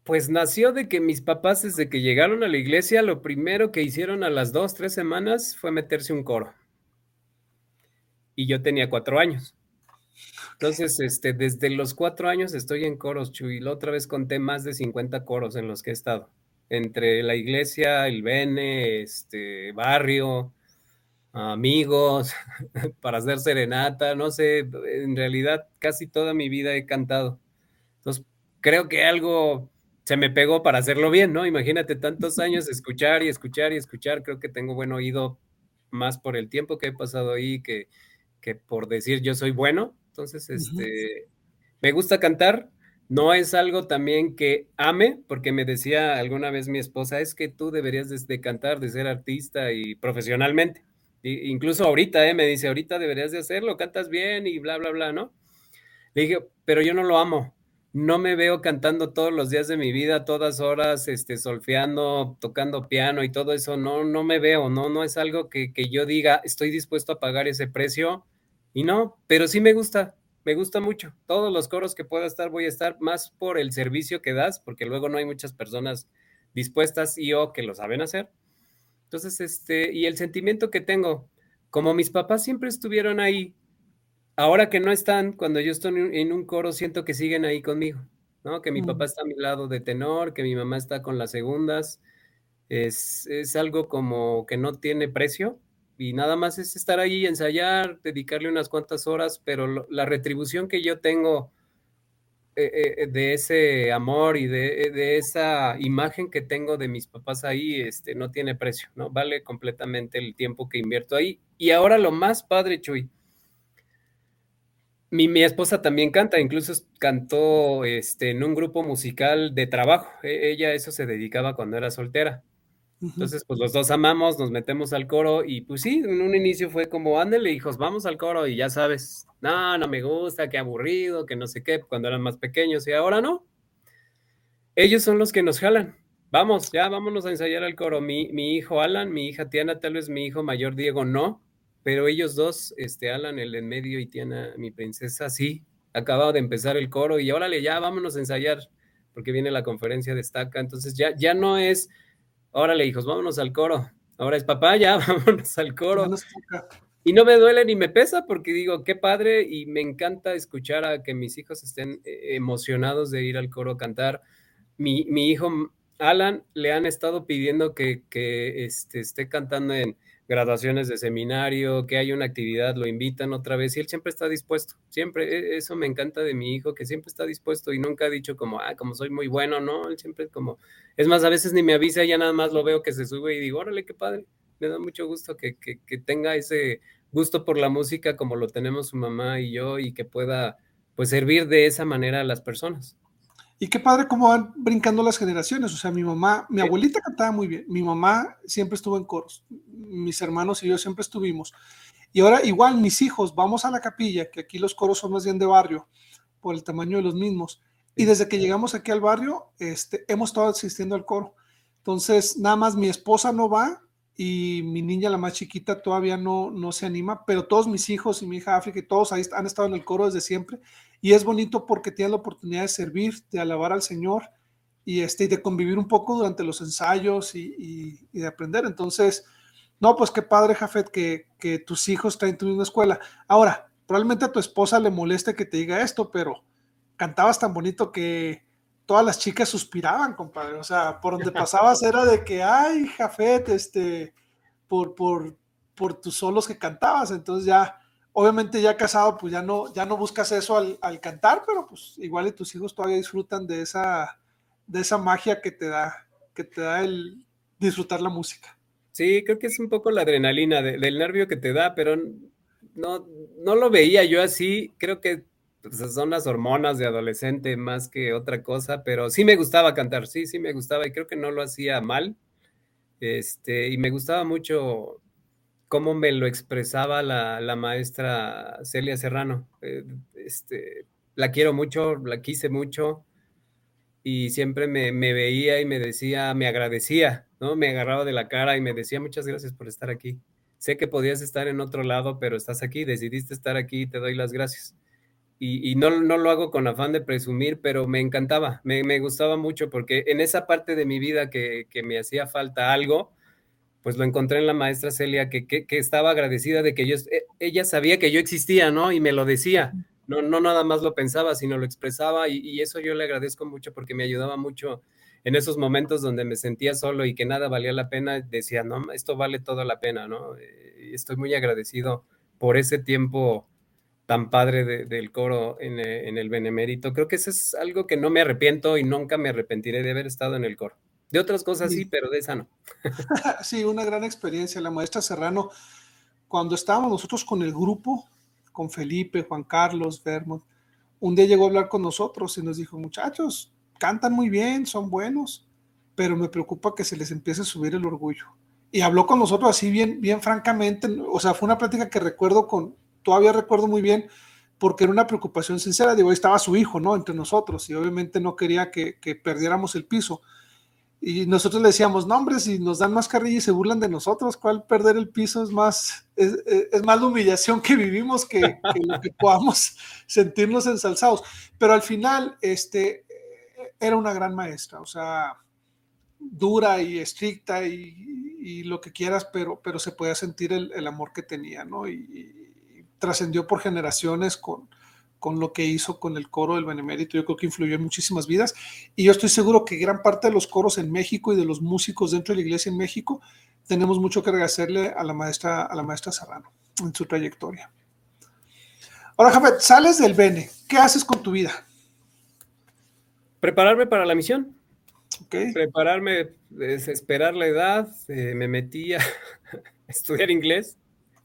Pues nació de que mis papás, desde que llegaron a la iglesia, lo primero que hicieron a las dos, tres semanas fue meterse un coro. Y yo tenía cuatro años. Entonces, este, desde los cuatro años estoy en coros, Chuy. La otra vez conté más de 50 coros en los que he estado. Entre la iglesia, el Bene, este, barrio, amigos, para hacer serenata, no sé, en realidad casi toda mi vida he cantado. Entonces, creo que algo se me pegó para hacerlo bien, ¿no? Imagínate tantos años escuchar y escuchar y escuchar, creo que tengo buen oído más por el tiempo que he pasado ahí que, que por decir yo soy bueno. Entonces, este, me gusta cantar, no es algo también que ame, porque me decía alguna vez mi esposa, es que tú deberías de, de cantar, de ser artista y profesionalmente incluso ahorita, ¿eh? me dice, ahorita deberías de hacerlo, cantas bien y bla, bla, bla, ¿no? Le dije, pero yo no lo amo. No me veo cantando todos los días de mi vida, todas horas, este, solfeando, tocando piano y todo eso. No, no me veo, no, no es algo que, que yo diga, estoy dispuesto a pagar ese precio. Y no, pero sí me gusta, me gusta mucho. Todos los coros que pueda estar, voy a estar más por el servicio que das, porque luego no hay muchas personas dispuestas y o que lo saben hacer entonces, este, y el sentimiento que tengo, como mis papás siempre estuvieron ahí, ahora que no están, cuando yo estoy en un coro, siento que siguen ahí conmigo, ¿no? Que mi mm. papá está a mi lado de tenor, que mi mamá está con las segundas. Es, es algo como que no tiene precio y nada más es estar ahí, ensayar, dedicarle unas cuantas horas, pero lo, la retribución que yo tengo eh, eh, de ese amor y de, de, esa imagen que tengo de mis papás ahí, este, no tiene precio, ¿no? Vale completamente el tiempo que invierto ahí. Y ahora lo más padre, Chuy. Mi, mi esposa también canta, incluso cantó este, en un grupo musical de trabajo. E, ella eso se dedicaba cuando era soltera. Entonces, pues los dos amamos, nos metemos al coro y pues sí, en un inicio fue como, ándale, hijos, vamos al coro y ya sabes, no, no me gusta, qué aburrido, que no sé qué, cuando eran más pequeños y ahora no. Ellos son los que nos jalan. Vamos, ya vámonos a ensayar al coro. Mi, mi hijo Alan, mi hija Tiana, tal vez mi hijo mayor Diego no, pero ellos dos, este Alan, el en medio y Tiana, mi princesa, sí, acababa de empezar el coro y órale, ya vámonos a ensayar, porque viene la conferencia de estaca, entonces ya, ya no es órale, hijos, vámonos al coro. Ahora es papá, ya, vámonos al coro. Y no me duele ni me pesa porque digo, qué padre y me encanta escuchar a que mis hijos estén eh, emocionados de ir al coro a cantar. Mi, mi hijo Alan le han estado pidiendo que, que este, esté cantando en, graduaciones de seminario, que hay una actividad, lo invitan otra vez y él siempre está dispuesto. Siempre, e, eso me encanta de mi hijo, que siempre está dispuesto y nunca ha dicho como, ah, como soy muy bueno, no, él siempre como, es más, a veces ni me avisa, ya nada más lo veo que se sube y digo, órale, qué padre, me da mucho gusto que, que, que tenga ese gusto por la música como lo tenemos su mamá y yo y que pueda, pues, servir de esa manera a las personas. Y qué padre cómo van brincando las generaciones. O sea, mi mamá, mi abuelita cantaba muy bien. Mi mamá siempre estuvo en coros. Mis hermanos y yo siempre estuvimos. Y ahora igual mis hijos, vamos a la capilla, que aquí los coros son más bien de barrio, por el tamaño de los mismos. Y desde que llegamos aquí al barrio, este, hemos estado asistiendo al coro. Entonces, nada más mi esposa no va y mi niña, la más chiquita, todavía no, no se anima, pero todos mis hijos y mi hija África y todos ahí han estado en el coro desde siempre. Y es bonito porque tienes la oportunidad de servir, de alabar al Señor y, este, de convivir un poco durante los ensayos y, de aprender. Entonces, no, pues qué padre, Jafet, que, que tus hijos traen tu misma escuela. Ahora, probablemente a tu esposa le moleste que te diga esto, pero cantabas tan bonito que todas las chicas suspiraban, compadre. O sea, por donde pasabas era de que, ay, Jafet, este, por, por, por tus solos que cantabas. Entonces ya, obviamente ya casado, pues ya no, ya no buscas eso al, cantar, pero pues igual y tus hijos todavía disfrutan de esa, de esa magia que te da, que te da el disfrutar la música. Sí, creo que es un poco la adrenalina del nervio que te da, pero no, no lo veía yo así. Creo que pues, son las hormonas de adolescente más que otra cosa, pero sí me gustaba cantar, sí, sí me gustaba y creo que no lo hacía mal. Este, y me gustaba mucho cómo me lo expresaba la, maestra Celia Serrano. Eh, este, la quiero mucho, la quise mucho y siempre me, me, veía y me decía, me agradecía, ¿no? Me agarraba de la cara y me decía muchas gracias por estar aquí. Sé que podías estar en otro lado, pero estás aquí, decidiste estar aquí y te doy las gracias y, no, no, lo hago con afán de presumir, pero me encantaba, me, me gustaba mucho porque en esa parte de mi vida que, que, me hacía falta algo, pues lo encontré en la maestra Celia, que, que, estaba agradecida de que yo, e, ella sabía que yo existía, ¿no? Y me lo decía, no, no nada más lo pensaba, sino lo expresaba y, y eso yo le agradezco mucho porque me ayudaba mucho en esos momentos donde me sentía solo y que nada valía la pena, decía, no, esto vale toda la pena, ¿no? Eh, estoy muy agradecido por ese tiempo tan padre del coro eh, en, el Benemérito. Creo que eso es algo que no me arrepiento y nunca me arrepentiré de haber estado en el coro. De otras cosas sí, pero de esa no. sí, una gran experiencia. La maestra Serrano, cuando estábamos nosotros con el grupo, con Felipe, Juan Carlos, Vermont, un día llegó a hablar con nosotros y nos dijo, muchachos, cantan muy bien, son buenos, pero me preocupa que se les empiece a subir el orgullo. Y habló con nosotros así bien, bien francamente, o sea, fue una plática que recuerdo con, todavía recuerdo muy bien porque era una preocupación sincera. Digo, ahí estaba su hijo, ¿no? Entre nosotros y obviamente no quería que, perdiéramos el piso. Y nosotros le decíamos, no, hombre, si nos dan más carrilla y se burlan de nosotros, ¿cuál perder el piso es más, es, más la humillación que vivimos que, que, podamos sentirnos ensalzados? Pero al final, este, era una gran maestra, o sea, dura y estricta y, lo que quieras, pero, pero se podía sentir el, amor que tenía, ¿no? y, trascendió por generaciones con, con lo que hizo con el coro del Benemérito. Yo creo que influyó en muchísimas vidas. Y yo estoy seguro que gran parte de los coros en México y de los músicos dentro de la iglesia en México tenemos mucho que agradecerle a la maestra, a la maestra Serrano en su trayectoria. Ahora, Jafet, sales del Bene. ¿Qué haces con tu vida? Prepararme para la misión. Okay. Prepararme, desesperar la edad. Eh, me metí a estudiar inglés.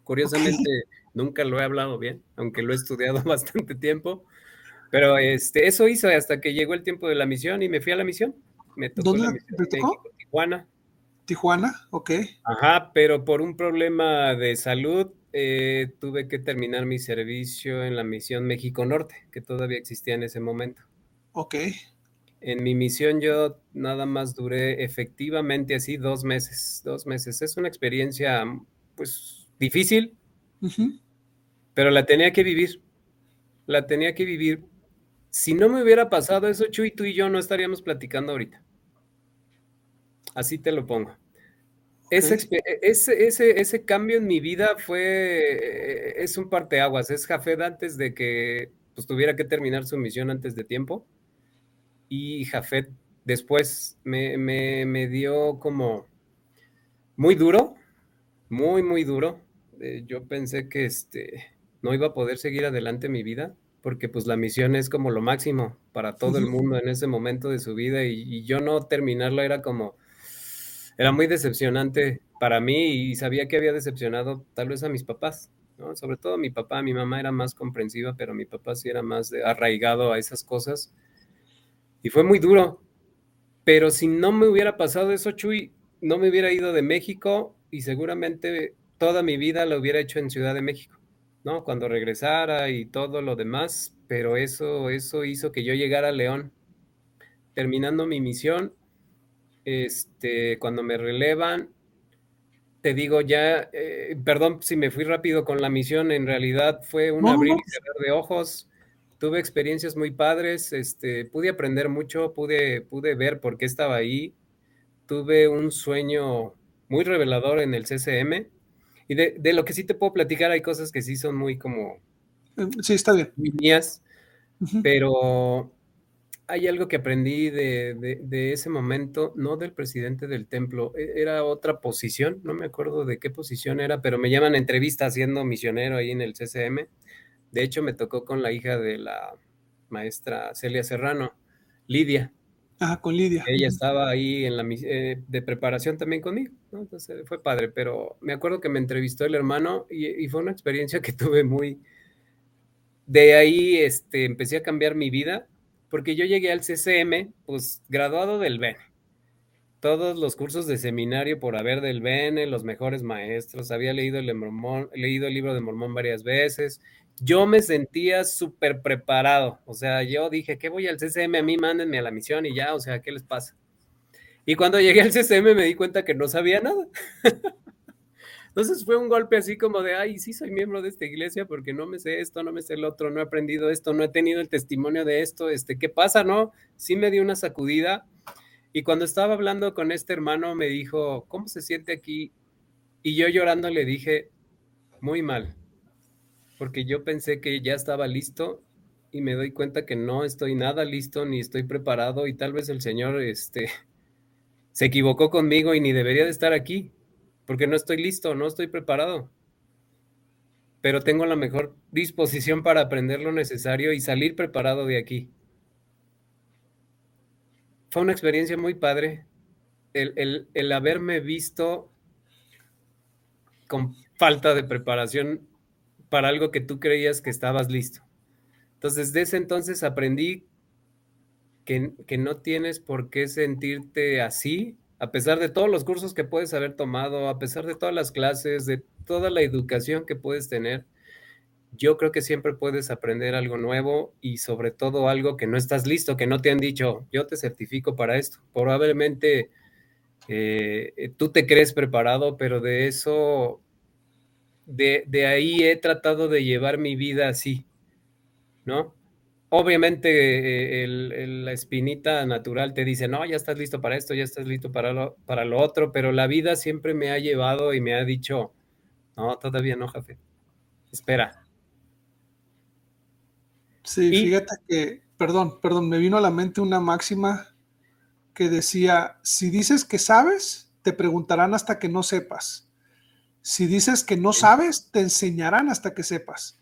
Curiosamente, nunca lo he hablado bien, aunque lo he estudiado bastante tiempo. Pero este, eso hizo hasta que llegó el tiempo de la misión y me fui a la misión. Me tocó ¿Dónde la misión tocó? Tijuana. Tijuana, ok. Ajá, pero por un problema de salud eh, tuve que terminar mi servicio en la misión México Norte, que todavía existía en ese momento. Ok. En mi misión yo nada más duré efectivamente así dos meses, dos meses. Es una experiencia pues difícil, pero la tenía que vivir. La tenía que vivir. Si no me hubiera pasado eso, Chuy, tú y yo no estaríamos platicando ahorita. Así te lo pongo. Ese, ese, ese, cambio en mi vida fue, es un parteaguas, es Jafet antes de que pues, tuviera que terminar su misión antes de tiempo. Y Jafet después me, me dio como muy duro, muy, muy duro, eh, yo pensé que este, no iba a poder seguir adelante mi vida, porque pues la misión es como lo máximo para todo el mundo en ese momento de su vida y, yo no terminarlo era como, era muy decepcionante para mí y sabía que había decepcionado tal vez a mis papás, ¿no? Sobre todo mi papá, mi mamá era más comprensiva, pero mi papá sí era más arraigado a esas cosas. Y fue muy duro. Pero si no me hubiera pasado eso, Chuy, no me hubiera ido de México y seguramente toda mi vida lo hubiera hecho en Ciudad de México, ¿no? Cuando regresara y todo lo demás, pero eso, eso hizo que yo llegara a León. Terminando mi misión, este, cuando me relevan, te digo ya, eh, perdón si me fui rápido con la misión, en realidad fue un abrir y cerrar de ojos. Tuve experiencias muy padres, este, pude aprender mucho, pude, pude ver por qué estaba ahí. Tuve un sueño muy revelador en el CCM. Y de, lo que sí te puedo platicar, hay cosas que sí son muy como... Eh, sí, está bien. Mías, pero hay algo que aprendí de, ese momento, no del presidente del templo, e, era otra posición, no me acuerdo de qué posición era, pero me llaman a entrevista siendo misionero ahí en el CCM. De hecho, me tocó con la hija de la maestra Celia Serrano, Lidia. Ah, con Lidia. Ella estaba ahí en la eh, de preparación también conmigo, Entonces fue padre, pero me acuerdo que me entrevistó el hermano y, y fue una experiencia que tuve muy... De ahí este, empecé a cambiar mi vida porque yo llegué al CCM, pues graduado del BENE. Todos los cursos de seminario por haber del BENE, los mejores maestros, había leído el, leído el libro de Mormón varias veces. Yo me sentía súper preparado, o sea, yo dije, ¿qué voy al CCM? A mí mándenme a la misión y ya, o sea, ¿qué les pasa? Y cuando llegué al CCM me di cuenta que no sabía nada. Entonces fue un golpe así como de, ay, sí soy miembro de esta iglesia porque no me sé esto, no me sé el otro, no he aprendido esto, no he tenido el testimonio de esto, este, ¿qué pasa, no? Sí me dio una sacudida. Y cuando estaba hablando con este hermano me dijo, ¿cómo se siente aquí? Y yo llorando le dije, muy mal, porque yo pensé que ya estaba listo y me doy cuenta que no estoy nada listo ni estoy preparado y tal vez el Señor este, se equivocó conmigo y ni debería de estar aquí porque no estoy listo, no estoy preparado. Pero tengo la mejor disposición para aprender lo necesario y salir preparado de aquí. Fue una experiencia muy padre el, el haberme visto con falta de preparación para algo que tú creías que estabas listo. Entonces, desde ese entonces aprendí que, que, no tienes por qué sentirte así a pesar de todos los cursos que puedes haber tomado, a pesar de todas las clases, de toda la educación que puedes tener, yo creo que siempre puedes aprender algo nuevo y sobre todo algo que no estás listo, que no te han dicho, yo te certifico para esto. Probablemente eh, tú te crees preparado, pero de eso, de, de ahí he tratado de llevar mi vida así, ¿no? obviamente eh, la espinita natural te dice, no, ya estás listo para esto, ya estás listo para lo, para lo otro, pero la vida siempre me ha llevado y me ha dicho, no, todavía no, jefe, espera. Sí, fíjate que, perdón, perdón, me vino a la mente una máxima que decía, si dices que sabes, te preguntarán hasta que no sepas. Si dices que no sabes, te enseñarán hasta que sepas.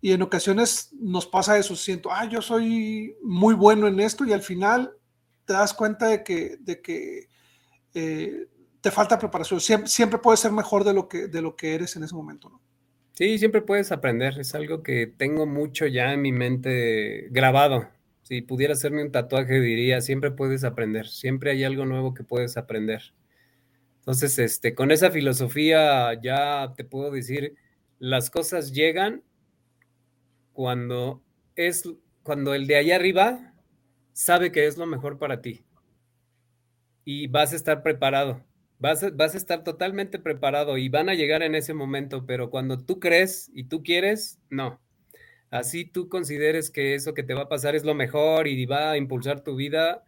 Y en ocasiones nos pasa eso, siento, ah, yo soy muy bueno en esto y al final te das cuenta de que, de que eh, te falta preparación. Siempre, siempre, puedes ser mejor de lo, que, de lo que eres en ese momento, ¿no? Sí, siempre puedes aprender. Es algo que tengo mucho ya en mi mente grabado. Si pudiera hacerme un tatuaje, diría, siempre puedes aprender. Siempre hay algo nuevo que puedes aprender. Entonces, este, con esa filosofía ya te puedo decir, las cosas llegan cuando es cuando el de allá arriba sabe que es lo mejor para ti y vas a estar preparado. Vas a, vas a estar totalmente preparado y van a llegar en ese momento, pero cuando tú crees y tú quieres, no. Así tú consideres que eso que te va a pasar es lo mejor y va a impulsar tu vida,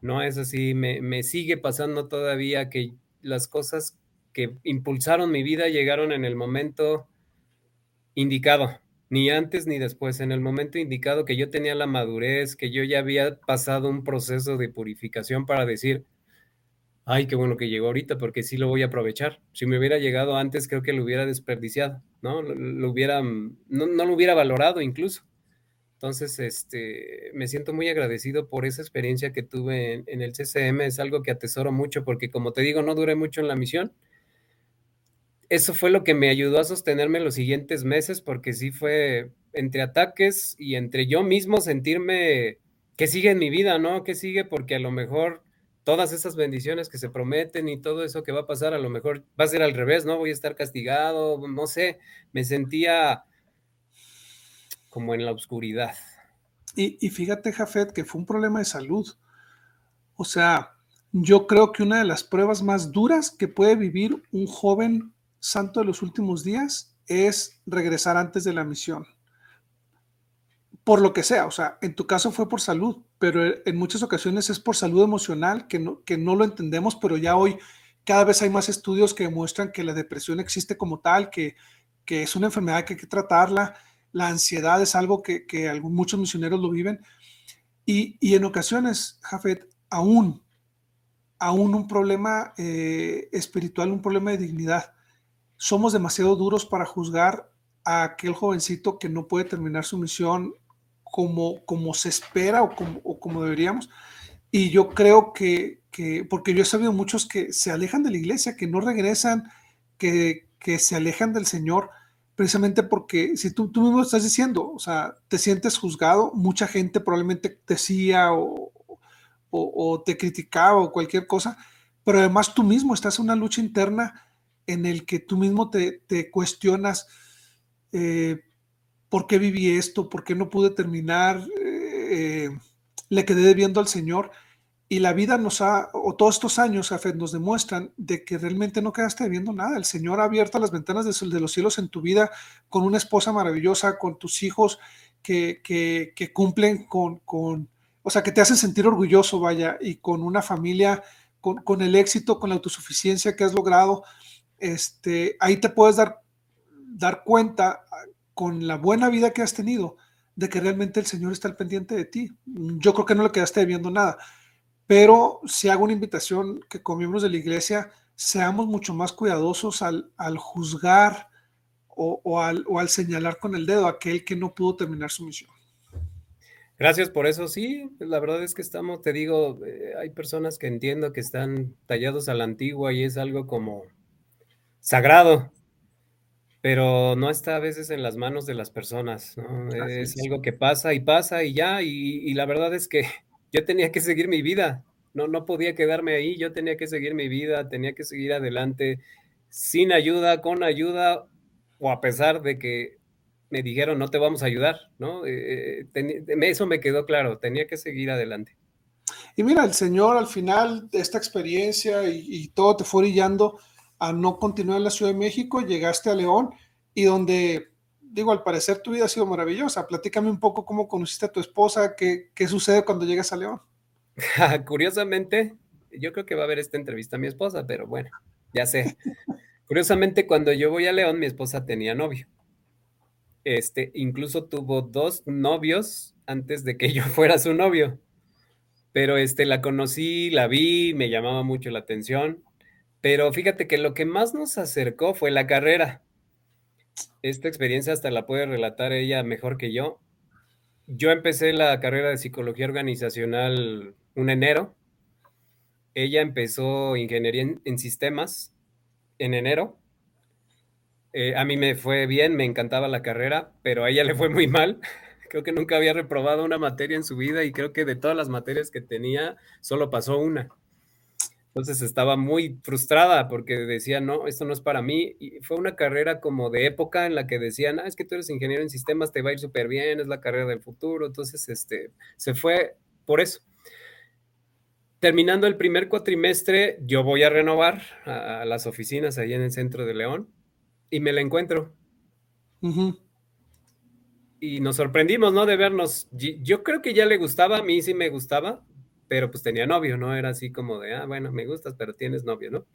no es así. Me, me sigue pasando todavía que las cosas que impulsaron mi vida llegaron en el momento indicado ni antes ni después, en el momento indicado que yo tenía la madurez, que yo ya había pasado un proceso de purificación para decir, ay, qué bueno que llegó ahorita porque sí lo voy a aprovechar. Si me hubiera llegado antes, creo que lo hubiera desperdiciado, ¿no? Lo, hubiera, no, lo hubiera valorado incluso. Entonces, este, me siento muy agradecido por esa experiencia que tuve en, en el CCM. Es algo que atesoro mucho porque, como te digo, no duré mucho en la misión eso fue lo que me ayudó a sostenerme los siguientes meses, porque sí fue entre ataques y entre yo mismo sentirme ¿qué sigue en mi vida, no? ¿Qué sigue? Porque a lo mejor todas esas bendiciones que se prometen y todo eso que va a pasar, a lo mejor va a ser al revés, ¿no? Voy a estar castigado, no sé, me sentía como en la oscuridad. Y, y fíjate, Jafet, que fue un problema de salud. O sea, yo creo que una de las pruebas más duras que puede vivir un joven santo de los últimos días es regresar antes de la misión. Por lo que sea, o sea, en tu caso fue por salud, pero en muchas ocasiones es por salud emocional, que no, que no lo entendemos, pero ya hoy cada vez hay más estudios que demuestran que la depresión existe como tal, que, que es una enfermedad que hay que tratarla, la ansiedad es algo que, que muchos misioneros lo viven, y, y en ocasiones, Jafet, aún, aún un problema eh, espiritual, un problema de dignidad, somos demasiado duros para juzgar a aquel jovencito que no puede terminar su misión como, como se espera o como, como deberíamos. Y yo creo que, que, porque yo he sabido muchos que se alejan de la iglesia, que no regresan, que, que se alejan del Señor, precisamente porque si tú, tú mismo estás diciendo, o sea, te sientes juzgado, mucha gente probablemente decía o, o, o te criticaba o cualquier cosa, pero además tú mismo estás en una lucha interna en el que tú mismo te, te cuestionas eh, por qué viví esto, por qué no pude terminar, eh, le quedé debiendo al Señor. Y la vida nos ha, o todos estos años, nos demuestran de que realmente no quedaste debiendo nada. El Señor ha abierto las ventanas de, los cielos en tu vida con una esposa maravillosa, con tus hijos que, que, que cumplen con, con, o sea, que te hacen sentir orgulloso, vaya, y con una familia, con, con el éxito, con la autosuficiencia que has logrado este, ahí te puedes dar, dar cuenta con la buena vida que has tenido de que realmente el Señor está al pendiente de ti. Yo creo que no le quedaste debiendo nada, pero si hago una invitación que con miembros de la iglesia seamos mucho más cuidadosos al, al juzgar o, o, al, o, al, señalar con el dedo a aquel que no pudo terminar su misión. Gracias por eso. Sí, la verdad es que estamos, te digo, eh, hay personas que entiendo que están tallados a la antigua y es algo como sagrado, pero no está a veces en las manos de las personas, ¿no? Es, es algo que pasa y pasa y ya, y, y, la verdad es que yo tenía que seguir mi vida, no, no podía quedarme ahí, yo tenía que seguir mi vida, tenía que seguir adelante, sin ayuda, con ayuda, o a pesar de que me dijeron no te vamos a ayudar, ¿no? Eh, ten, eso me quedó claro, tenía que seguir adelante. Y mira, el Señor al final de esta experiencia y, y todo te fue brillando, a no continuar en la Ciudad de México, llegaste a León y donde, digo, al parecer tu vida ha sido maravillosa. Platícame un poco cómo conociste a tu esposa, qué, qué sucede cuando llegas a León. Curiosamente, yo creo que va a haber esta entrevista a mi esposa, pero bueno, ya sé. Curiosamente, cuando yo voy a León, mi esposa tenía novio. Este, incluso tuvo dos novios antes de que yo fuera su novio. Pero este, la conocí, la vi, me llamaba mucho la atención. Pero fíjate que lo que más nos acercó fue la carrera. Esta experiencia hasta la puede relatar ella mejor que yo. Yo empecé la carrera de psicología organizacional un enero. Ella empezó ingeniería en, sistemas en enero. Eh, a mí me fue bien, me encantaba la carrera, pero a ella le fue muy mal. Creo que nunca había reprobado una materia en su vida y creo que de todas las materias que tenía, solo pasó una. Entonces estaba muy frustrada porque decía, no, esto no es para mí. Y fue una carrera como de época en la que decían, ah, es que tú eres ingeniero en sistemas, te va a ir súper bien, es la carrera del futuro. Entonces, este, se fue por eso. Terminando el primer cuatrimestre, yo voy a renovar a, las oficinas ahí en el centro de León y me la encuentro. Uh -huh. Y nos sorprendimos, ¿no? De vernos. Yo creo que ya le gustaba, a mí sí me gustaba, pero pues tenía novio, ¿no? Era así como de, ah, bueno, me gustas, pero tienes novio, ¿no?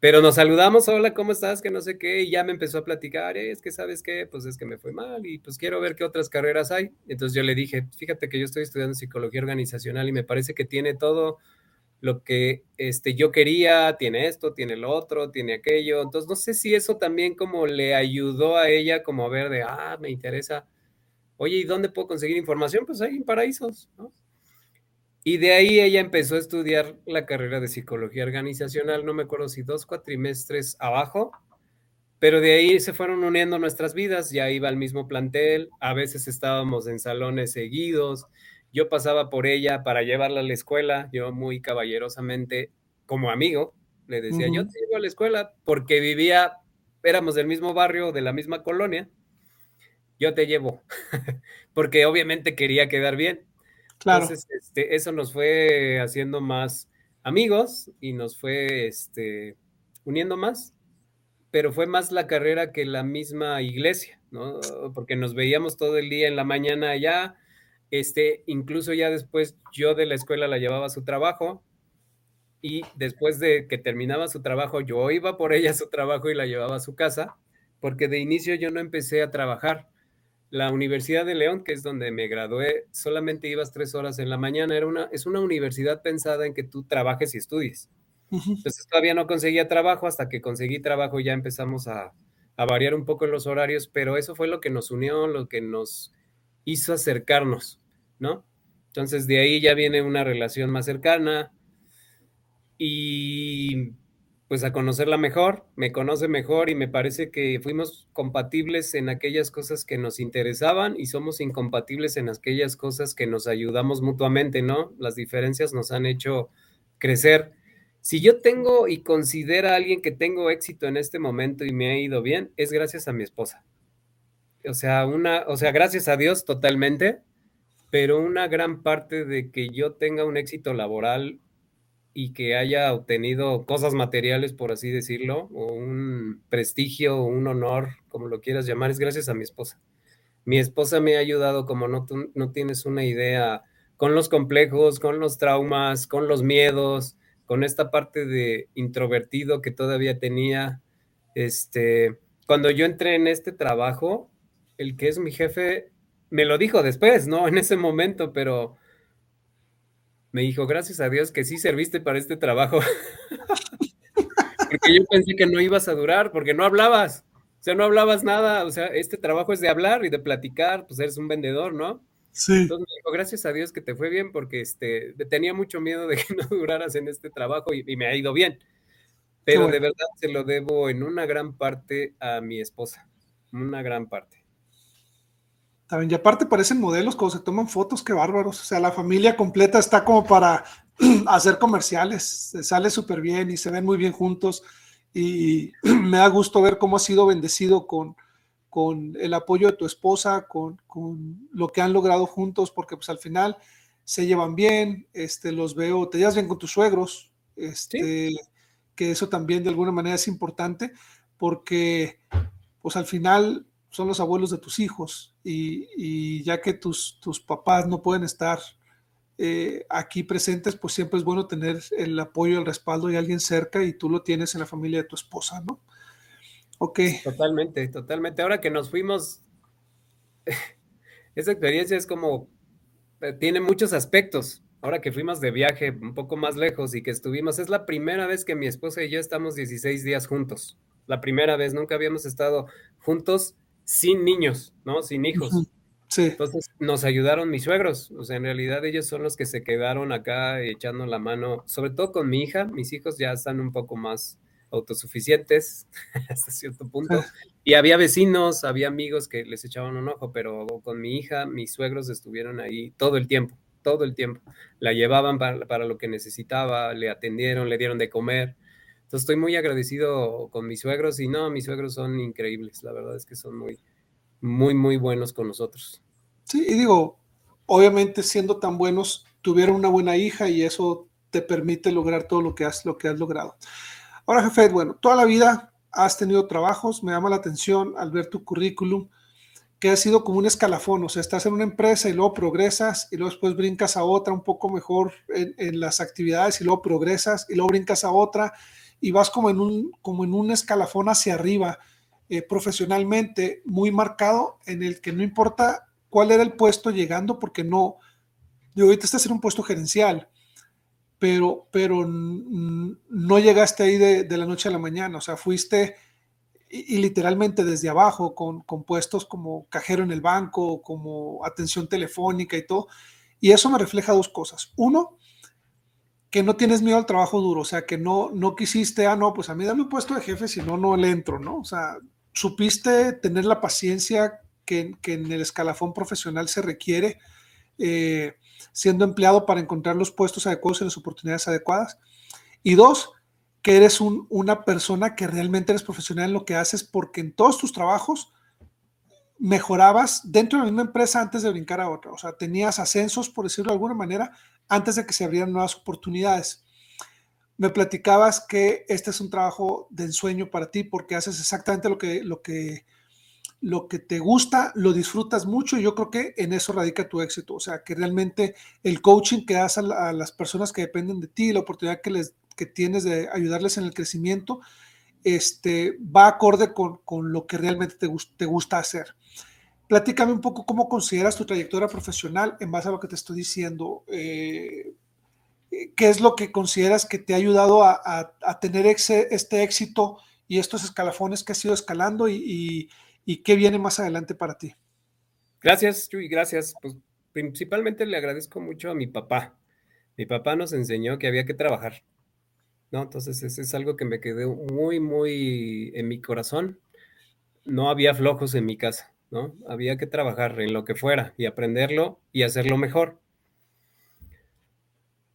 pero nos saludamos, hola, ¿cómo estás? Que no sé qué, y ya me empezó a platicar, eh, es que sabes qué, pues es que me fue mal y pues quiero ver qué otras carreras hay. Entonces yo le dije, fíjate que yo estoy estudiando psicología organizacional y me parece que tiene todo lo que este, yo quería, tiene esto, tiene lo otro, tiene aquello. Entonces no sé si eso también como le ayudó a ella como a ver de, ah, me interesa. Oye, ¿y dónde puedo conseguir información? Pues ahí en Paraísos, ¿no? Y de ahí ella empezó a estudiar la carrera de psicología organizacional, no me acuerdo si dos cuatrimestres abajo, pero de ahí se fueron uniendo nuestras vidas, ya iba al mismo plantel, a veces estábamos en salones seguidos, yo pasaba por ella para llevarla a la escuela, yo muy caballerosamente, como amigo, le decía, yo te llevo a la escuela porque vivía, éramos del mismo barrio, de la misma colonia, yo te llevo, porque obviamente quería quedar bien. Entonces, este, eso nos fue haciendo más amigos y nos fue este, uniendo más, pero fue más la carrera que la misma iglesia, ¿no? Porque nos veíamos todo el día en la mañana allá, este, incluso ya después yo de la escuela la llevaba a su trabajo y después de que terminaba su trabajo, yo iba por ella a su trabajo y la llevaba a su casa, porque de inicio yo no empecé a trabajar. La Universidad de León, que es donde me gradué, solamente ibas tres horas en la mañana. Era una, es una universidad pensada en que tú trabajes y estudies. Entonces todavía no conseguía trabajo, hasta que conseguí trabajo ya empezamos a, a variar un poco en los horarios, pero eso fue lo que nos unió, lo que nos hizo acercarnos, ¿no? Entonces de ahí ya viene una relación más cercana y pues a conocerla mejor, me conoce mejor y me parece que fuimos compatibles en aquellas cosas que nos interesaban y somos incompatibles en aquellas cosas que nos ayudamos mutuamente, ¿no? Las diferencias nos han hecho crecer. Si yo tengo y considera a alguien que tengo éxito en este momento y me ha ido bien, es gracias a mi esposa o sea, una, o sea, gracias a Dios totalmente, pero una gran parte de que yo tenga un éxito laboral y que haya obtenido cosas materiales, por así decirlo, o un prestigio, un honor, como lo quieras llamar, es gracias a mi esposa. Mi esposa me ha ayudado como no, no tienes una idea, con los complejos, con los traumas, con los miedos, con esta parte de introvertido que todavía tenía. Este, cuando yo entré en este trabajo, el que es mi jefe me lo dijo después, ¿no? En ese momento, pero me dijo, gracias a Dios que sí serviste para este trabajo. porque yo pensé que no ibas a durar, porque no hablabas. O sea, no hablabas nada. O sea, este trabajo es de hablar y de platicar, pues eres un vendedor, ¿no? Sí. Entonces me dijo, gracias a Dios que te fue bien, porque este, tenía mucho miedo de que no duraras en este trabajo y, me ha ido bien. Pero de verdad se lo debo en una gran parte a mi esposa, una gran parte. Y aparte parecen modelos cuando se toman fotos, qué bárbaros. O sea, la familia completa está como para hacer comerciales. Se sale súper bien y se ven muy bien juntos. Y me da gusto ver cómo ha sido bendecido con, con el apoyo de tu esposa, con, con, lo que han logrado juntos, porque pues al final se llevan bien, este, los veo, te llevas bien con tus suegros, este, que eso también de alguna manera es importante, porque pues al final son los abuelos de tus hijos y, ya que tus, tus, papás no pueden estar eh, aquí presentes, pues siempre es bueno tener el apoyo, el respaldo de alguien cerca y tú lo tienes en la familia de tu esposa, ¿no? Ok. Totalmente, totalmente. Ahora que nos fuimos, esa experiencia es como, eh, tiene muchos aspectos. Ahora que fuimos de viaje un poco más lejos y que estuvimos, es la primera vez que mi esposa y yo estamos 16 días juntos. La primera vez, nunca habíamos estado juntos sin niños, ¿no? Sin hijos. Sí. Entonces nos ayudaron mis suegros, o sea, en realidad ellos son los que se quedaron acá echando la mano, sobre todo con mi hija, mis hijos ya están un poco más autosuficientes hasta cierto punto. Y había vecinos, había amigos que les echaban un ojo, pero con mi hija, mis suegros estuvieron ahí todo el tiempo, todo el tiempo. La llevaban para, para lo que necesitaba, le atendieron, le dieron de comer. Estoy muy agradecido con mis suegros y no, mis suegros son increíbles, la verdad es que son muy, muy, muy buenos con nosotros. Sí, y digo, obviamente siendo tan buenos, tuvieron una buena hija y eso te permite lograr todo lo que has, lo que has logrado. Ahora, jefe, bueno, toda la vida has tenido trabajos, me llama la atención al ver tu currículum, que ha sido como un escalafón, o sea, estás en una empresa y luego progresas y luego después brincas a otra un poco mejor en, en las actividades y luego progresas y luego brincas a otra y vas como en un, como en un escalafón hacia arriba eh, profesionalmente muy marcado en el que no importa cuál era el puesto llegando, porque no, yo ahorita estás en un puesto gerencial, pero, pero no llegaste ahí de, la noche a la mañana, o sea, fuiste y, literalmente desde abajo con, con, puestos como cajero en el banco, como atención telefónica y todo. Y eso me refleja dos cosas. Uno, que no tienes miedo al trabajo duro, o sea, que no, no quisiste, ah, no, pues a mí dame un puesto de jefe, si no, no le entro, ¿no? O sea, supiste tener la paciencia que, en el escalafón profesional se requiere eh, siendo empleado para encontrar los puestos adecuados y las oportunidades adecuadas. Y dos, que eres una persona que realmente eres profesional en lo que haces porque en todos tus trabajos mejorabas dentro de la misma empresa antes de brincar a otra. O sea, tenías ascensos, por decirlo de alguna manera, antes de que se abrieran nuevas oportunidades. Me platicabas que este es un trabajo de ensueño para ti porque haces exactamente lo que, lo que, lo que te gusta, lo disfrutas mucho y yo creo que en eso radica tu éxito. O sea, que realmente el coaching que das a, las personas que dependen de ti, la oportunidad que, les, que tienes de ayudarles en el crecimiento, este, va acorde con, lo que realmente te, te gusta hacer. Platícame un poco cómo consideras tu trayectoria profesional en base a lo que te estoy diciendo. Eh, ¿Qué es lo que consideras que te ha ayudado a, tener este éxito y estos escalafones que has ido escalando y, qué viene más adelante para ti? Gracias, Chuy, gracias. Pues principalmente le agradezco mucho a mi papá. Mi papá nos enseñó que había que trabajar. ¿no? Entonces, eso es algo que me quedó muy, muy en mi corazón. No había flojos en mi casa, ¿no? Había que trabajar en lo que fuera y aprenderlo y hacerlo mejor.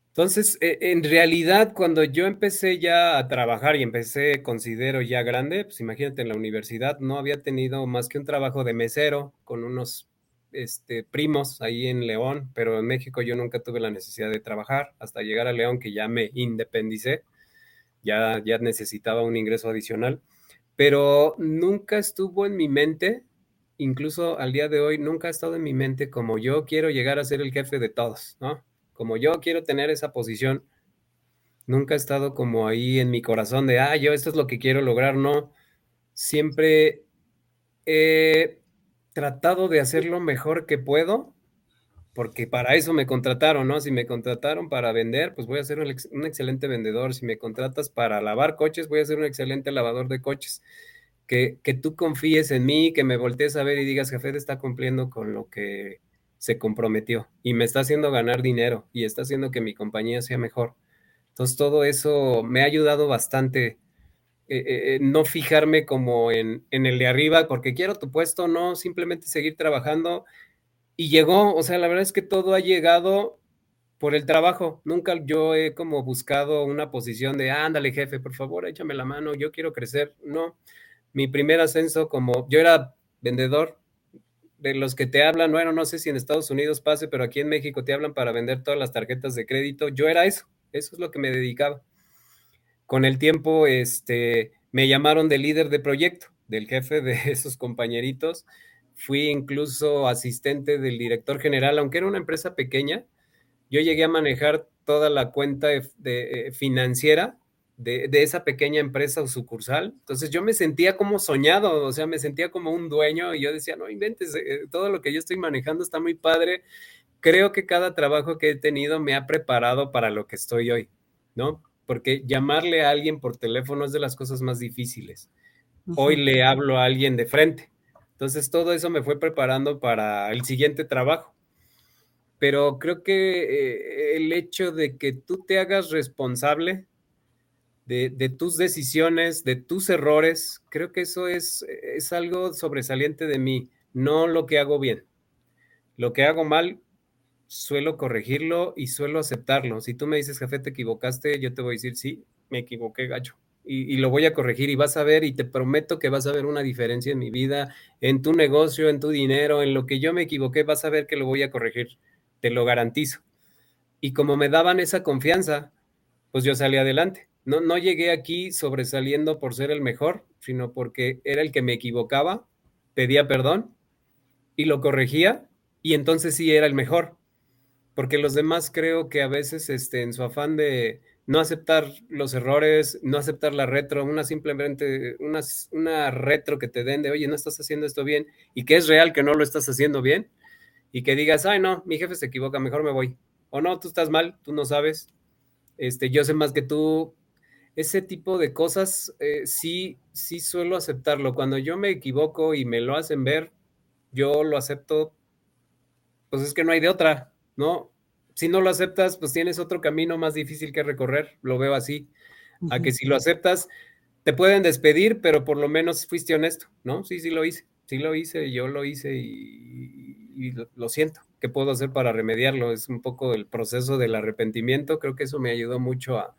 Entonces, e, en realidad, cuando yo empecé ya a trabajar y empecé, considero ya grande, pues imagínate, en la universidad no había tenido más que un trabajo de mesero con unos este, primos ahí en León, pero en México yo nunca tuve la necesidad de trabajar hasta llegar a León, que ya me independicé, ya, ya necesitaba un ingreso adicional, pero nunca estuvo en mi mente, incluso al día de hoy, nunca ha estado en mi mente como yo quiero llegar a ser el jefe de todos, ¿no? como yo quiero tener esa posición, nunca he estado como ahí en mi corazón de, ah, yo esto es lo que quiero lograr, no. Siempre he tratado de hacer lo mejor que puedo, porque para eso me contrataron, ¿no? Si me contrataron para vender, pues voy a ser un, un excelente vendedor. Si me contratas para lavar coches, voy a ser un excelente lavador de coches. Que, que tú confíes en mí, que me voltees a ver y digas, Jafet está cumpliendo con lo que se comprometió y me está haciendo ganar dinero y está haciendo que mi compañía sea mejor. Entonces todo eso me ha ayudado bastante. Eh, eh, eh, no fijarme como en, en, el de arriba porque quiero tu puesto, no, simplemente seguir trabajando. Y llegó, o sea, la verdad es que todo ha llegado por el trabajo. Nunca yo he como buscado una posición de, ándale jefe, por favor, échame la mano, yo quiero crecer. No, mi primer ascenso como yo era vendedor, de los que te hablan, bueno, no sé si en Estados Unidos pase, pero aquí en México te hablan para vender todas las tarjetas de crédito. Yo era eso, eso es lo que me dedicaba. Con el tiempo, este, me llamaron de líder de proyecto, del jefe de esos compañeritos. Fui incluso asistente del director general, aunque era una empresa pequeña. Yo llegué a manejar toda la cuenta de, eh, financiera de, esa pequeña empresa o sucursal. Entonces yo me sentía como soñado, o sea, me sentía como un dueño y yo decía, no inventes, eh, todo lo que yo estoy manejando está muy padre. Creo que cada trabajo que he tenido me ha preparado para lo que estoy hoy, ¿no? Porque llamarle a alguien por teléfono es de las cosas más difíciles. Hoy le hablo a alguien de frente. Entonces todo eso me fue preparando para el siguiente trabajo pero creo que eh, el hecho de que tú te hagas responsable de, tus decisiones, de tus errores. Creo que eso es, es algo sobresaliente de mí, no lo que hago bien. Lo que hago mal, suelo corregirlo y suelo aceptarlo. Si tú me dices, jefe, te equivocaste, yo te voy a decir, sí, me equivoqué, gacho. Y, y, lo voy a corregir y vas a ver y te prometo que vas a ver una diferencia en mi vida, en tu negocio, en tu dinero, en lo que yo me equivoqué, vas a ver que lo voy a corregir, te lo garantizo. Y como me daban esa confianza, pues yo salí adelante. No, no llegué aquí sobresaliendo por ser el mejor, sino porque era el que me equivocaba, pedía perdón y lo corregía y entonces sí era el mejor. Porque los demás creo que a veces este, en su afán de no aceptar los errores, no aceptar la retro, una simplemente una, una retro que te den de, oye, no estás haciendo esto bien y que es real que no lo estás haciendo bien y que digas, ay, no, mi jefe se equivoca, mejor me voy. O no, tú estás mal, tú no sabes, este, yo sé más que tú, ese tipo de cosas eh, sí, sí suelo aceptarlo. Cuando yo me equivoco y me lo hacen ver, yo lo acepto, pues es que no hay de otra, ¿no? Si no lo aceptas, pues tienes otro camino más difícil que recorrer, lo veo así. A que si lo aceptas, te pueden despedir, pero por lo menos fuiste honesto, ¿no? Sí, sí lo hice. sí lo hice, yo lo hice y, lo, siento. ¿Qué puedo hacer para remediarlo? Es un poco el proceso del arrepentimiento. Creo que eso me ayudó mucho a...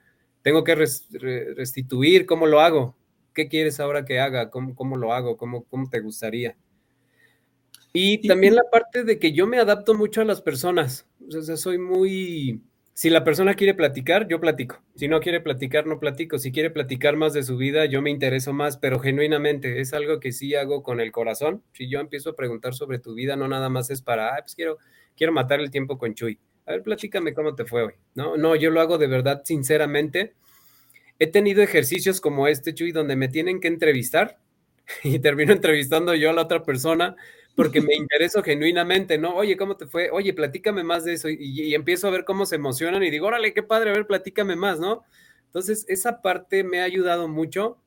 Tengo que restituir cómo lo hago. ¿Qué quieres ahora que haga? ¿Cómo, cómo lo hago? ¿Cómo, ¿Cómo te gustaría? Y también la parte de que yo me adapto mucho a las personas. O sea, soy muy si la persona quiere platicar, yo platico. Si no quiere platicar, no platico. Si quiere platicar más de su vida, yo me intereso más, pero genuinamente es algo que sí hago con el corazón. Si yo empiezo a preguntar sobre tu vida, no nada más es para, ah, pues quiero, quiero matar el tiempo con Chuy. A ver, platícame cómo te fue hoy. No, no, yo lo hago de verdad, sinceramente. He tenido ejercicios como este, Chuy, donde me tienen que entrevistar y termino entrevistando yo a la otra persona porque me intereso genuinamente, ¿no? Oye, ¿cómo te fue? Oye, platícame más de eso. Y, empiezo a ver cómo se emocionan y digo, órale, qué padre, a ver, platícame más, ¿no? Entonces, esa parte me ha ayudado mucho.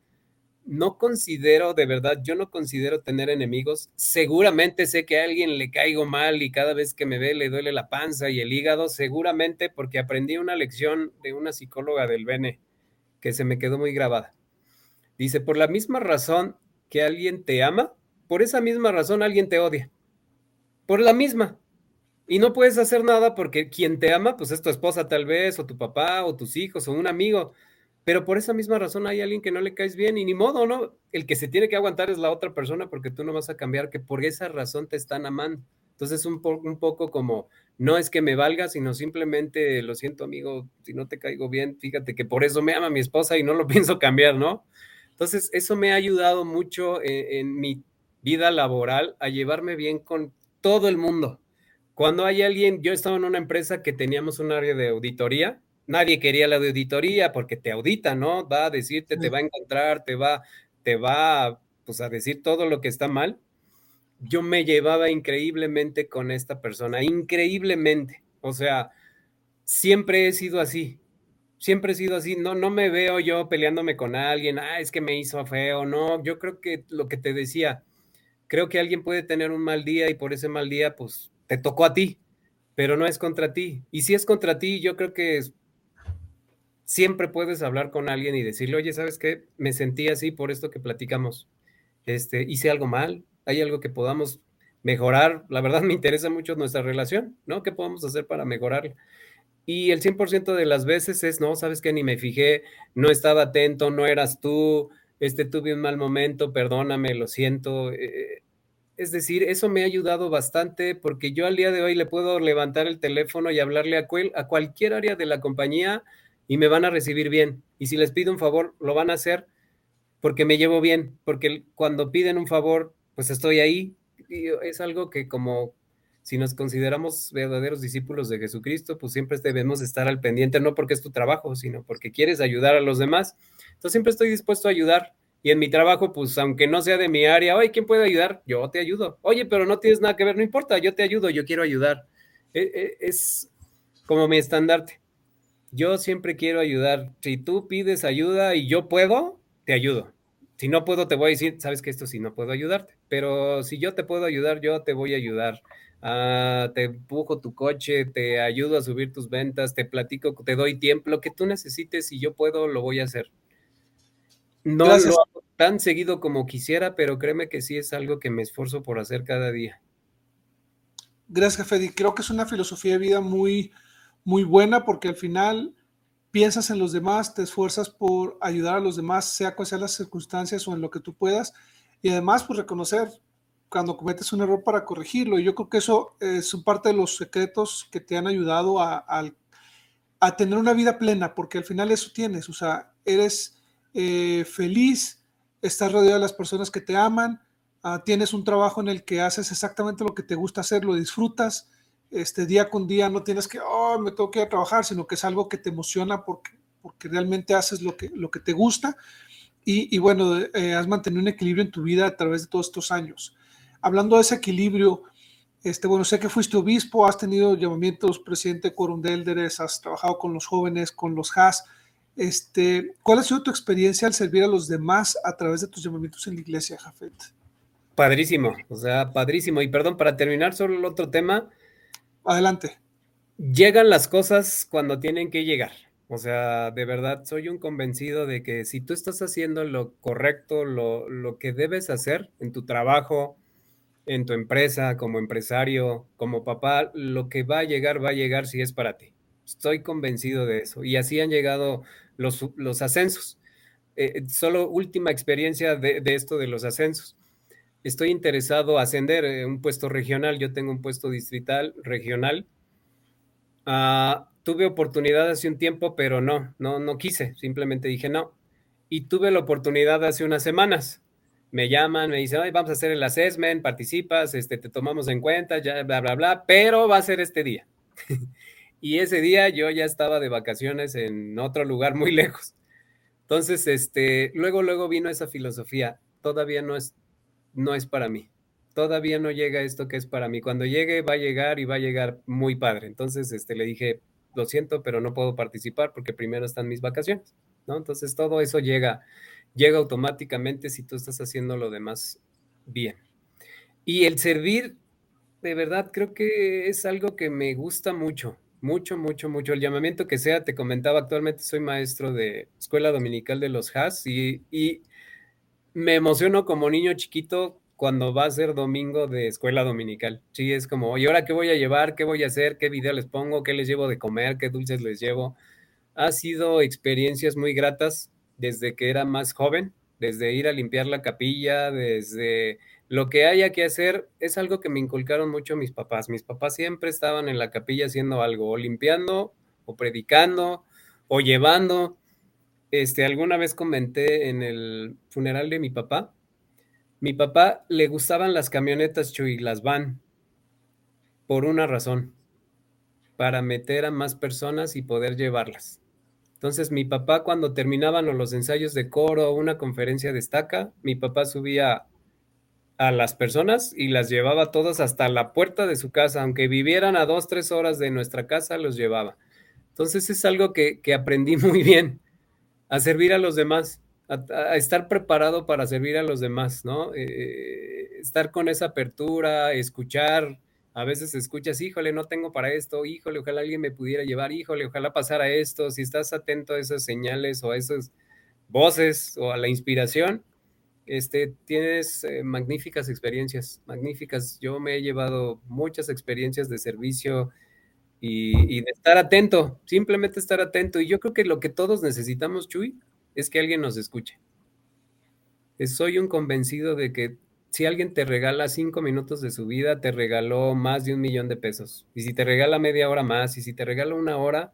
No considero, de verdad, yo no considero tener enemigos. Seguramente sé que a alguien le caigo mal y cada vez que me ve le duele la panza y el hígado, seguramente porque aprendí una lección de una psicóloga del Bene que se me quedó muy grabada. Dice, por la misma razón que alguien te ama, por esa misma razón alguien te odia. Por la misma. Y no puedes hacer nada porque quien te ama, pues es tu esposa tal vez, o tu papá, o tus hijos, o un amigo. Pero por esa misma razón hay alguien que no le caes bien y ni modo, ¿no? El que se tiene que aguantar es la otra persona porque tú no vas a cambiar, que por esa razón te están amando. Entonces, un, un poco como, no es que me valga, sino simplemente, lo siento amigo, si no te caigo bien, fíjate que por eso me ama mi esposa y no lo pienso cambiar, ¿no? Entonces, eso me ha ayudado mucho en, en mi vida laboral a llevarme bien con todo el mundo. Cuando hay alguien, yo estaba en una empresa que teníamos un área de auditoría, nadie quería la auditoría porque te audita, ¿no? Va a decirte, te va a encontrar, te va, te va pues, a decir todo lo que está mal. Yo me llevaba increíblemente con esta persona, increíblemente. O sea, siempre he sido así, siempre he sido así. No, no me veo yo peleándome con alguien, ah, es que me hizo feo, no. Yo creo que lo que te decía, creo que alguien puede tener un mal día y por ese mal día, pues te tocó a ti, pero no es contra ti. Y si es contra ti, yo creo que siempre puedes hablar con alguien y decirle, oye, ¿sabes qué? Me sentí así por esto que platicamos. Este, hice algo mal, hay algo que podamos mejorar. La verdad me interesa mucho nuestra relación, ¿no? ¿Qué podemos hacer para mejorarla? Y el 100% de las veces es, no, sabes que ni me fijé, no estaba atento, no eras tú, este, tuve un mal momento, perdóname, lo siento. Eh, es decir, eso me ha ayudado bastante porque yo al día de hoy le puedo levantar el teléfono y hablarle a, a cualquier área de la compañía y me van a recibir bien. Y si les pido un favor, lo van a hacer porque me llevo bien, porque cuando piden un favor, pues estoy ahí. Y es algo que como si nos consideramos verdaderos discípulos de Jesucristo, pues siempre debemos estar al pendiente, no porque es tu trabajo, sino porque quieres ayudar a los demás. Entonces siempre estoy dispuesto a ayudar. Y en mi trabajo, pues aunque no sea de mi área, oye, ¿quién puede ayudar? Yo te ayudo. Oye, pero no tienes nada que ver, no importa, yo te ayudo, yo quiero ayudar. E, e, es como mi estandarte. Yo siempre quiero ayudar. Si tú pides ayuda y yo puedo, te ayudo. Si no puedo, te voy a decir, sabes que esto sí no puedo ayudarte. Pero si yo te puedo ayudar, yo te voy a ayudar. Ah, te empujo tu coche, te ayudo a subir tus ventas, te platico, te doy tiempo, lo que tú necesites y yo puedo, lo voy a hacer. No lo hago tan seguido como quisiera, pero créeme que sí es algo que me esfuerzo por hacer cada día. Gracias, Fede. Creo que es una filosofía de vida muy, muy buena porque al final piensas en los demás, te esfuerzas por ayudar a los demás, sea cual sean las circunstancias o en lo que tú puedas. Y además, pues reconocer cuando cometes un error para corregirlo. Y yo creo que eso es parte de los secretos que te han ayudado a, a tener una vida plena, porque al final eso tienes. O sea, eres eh, feliz, estás rodeado de las personas que te aman, ah, tienes un trabajo en el que haces exactamente lo que te gusta hacer, lo disfrutas, este día con día no tienes que, oh, me tengo que ir a trabajar, sino que es algo que te emociona porque, porque realmente haces lo que, lo que te gusta. Y, bueno, eh, has mantenido un equilibrio en tu vida a través de todos estos años. Hablando de ese equilibrio, este, bueno, sé que fuiste obispo, has tenido llamamientos presidente de de has trabajado con los jóvenes, con los HAS. Este, ¿Cuál ha sido tu experiencia al servir a los demás a través de tus llamamientos en la iglesia, Jafet? Padrísimo, o sea, padrísimo. Y perdón, para terminar sobre el otro tema. Adelante. Llegan las cosas cuando tienen que llegar. O sea, de verdad, soy un convencido de que si tú estás haciendo lo correcto, lo, lo que debes hacer en tu trabajo, en tu empresa, como empresario, como papá, lo que va a llegar, va a llegar si es para ti. Estoy convencido de eso. Y así han llegado los, los ascensos. Eh, solo última experiencia de, esto de los ascensos. Estoy interesado ascender en un puesto regional. Yo tengo un puesto distrital regional. Ah, tuve oportunidad hace un tiempo, pero no, no, no quise. Simplemente dije no. Y tuve la oportunidad hace unas semanas me llaman, me dicen, vamos a hacer el assessment, participas, este, te tomamos en cuenta, ya, bla, bla, bla, pero va a ser este día. y ese día yo ya estaba de vacaciones en otro lugar muy lejos. Entonces, este, luego, luego vino esa filosofía, todavía no es, no es para mí, todavía no llega esto que es para mí. Cuando llegue, va a llegar y va a llegar muy padre. Entonces, este, le dije, lo siento, pero no puedo participar porque primero están mis vacaciones, ¿no? Entonces, todo eso llega llega automáticamente si tú estás haciendo lo demás bien. Y el servir, de verdad, creo que es algo que me gusta mucho, mucho, mucho, mucho. El llamamiento que sea, te comentaba, actualmente soy maestro de Escuela Dominical de los Has y, y me emociono como niño chiquito cuando va a ser domingo de escuela dominical. Sí, es como, ¿y ahora qué voy a llevar? ¿Qué voy a hacer? ¿Qué video les pongo? ¿Qué les llevo de comer? ¿Qué dulces les llevo? Ha sido experiencias muy gratas desde que era más joven, desde ir a limpiar la capilla, desde lo que haya que hacer, es algo que me inculcaron mucho mis papás. Mis papás siempre estaban en la capilla haciendo algo, o limpiando, o predicando, o llevando. Este, alguna vez comenté en el funeral de mi papá, mi papá le gustaban las camionetas Chuy, las van, por una razón, para meter a más personas y poder llevarlas. Entonces mi papá cuando terminaban los ensayos de coro o una conferencia de mi papá subía a las personas y las llevaba todas hasta la puerta de su casa, aunque vivieran a dos, tres horas de nuestra casa, los llevaba. Entonces es algo que, aprendí muy bien, a servir a los demás, a, estar preparado para servir a los demás, ¿no? Eh, estar con esa apertura, escuchar, a veces escuchas, híjole, no tengo para esto, híjole, ojalá alguien me pudiera llevar, híjole, ojalá pasara esto. Si estás atento a esas señales o a esas voces o a la inspiración, este, tienes eh, magníficas experiencias, magníficas. Yo me he llevado muchas experiencias de servicio y, de estar atento, simplemente estar atento. Y yo creo que lo que todos necesitamos, Chuy, es que alguien nos escuche. Soy un convencido de que si alguien te regala cinco minutos de su vida, te regaló más de un millón de pesos. Y si te regala media hora más, y si te regala una hora,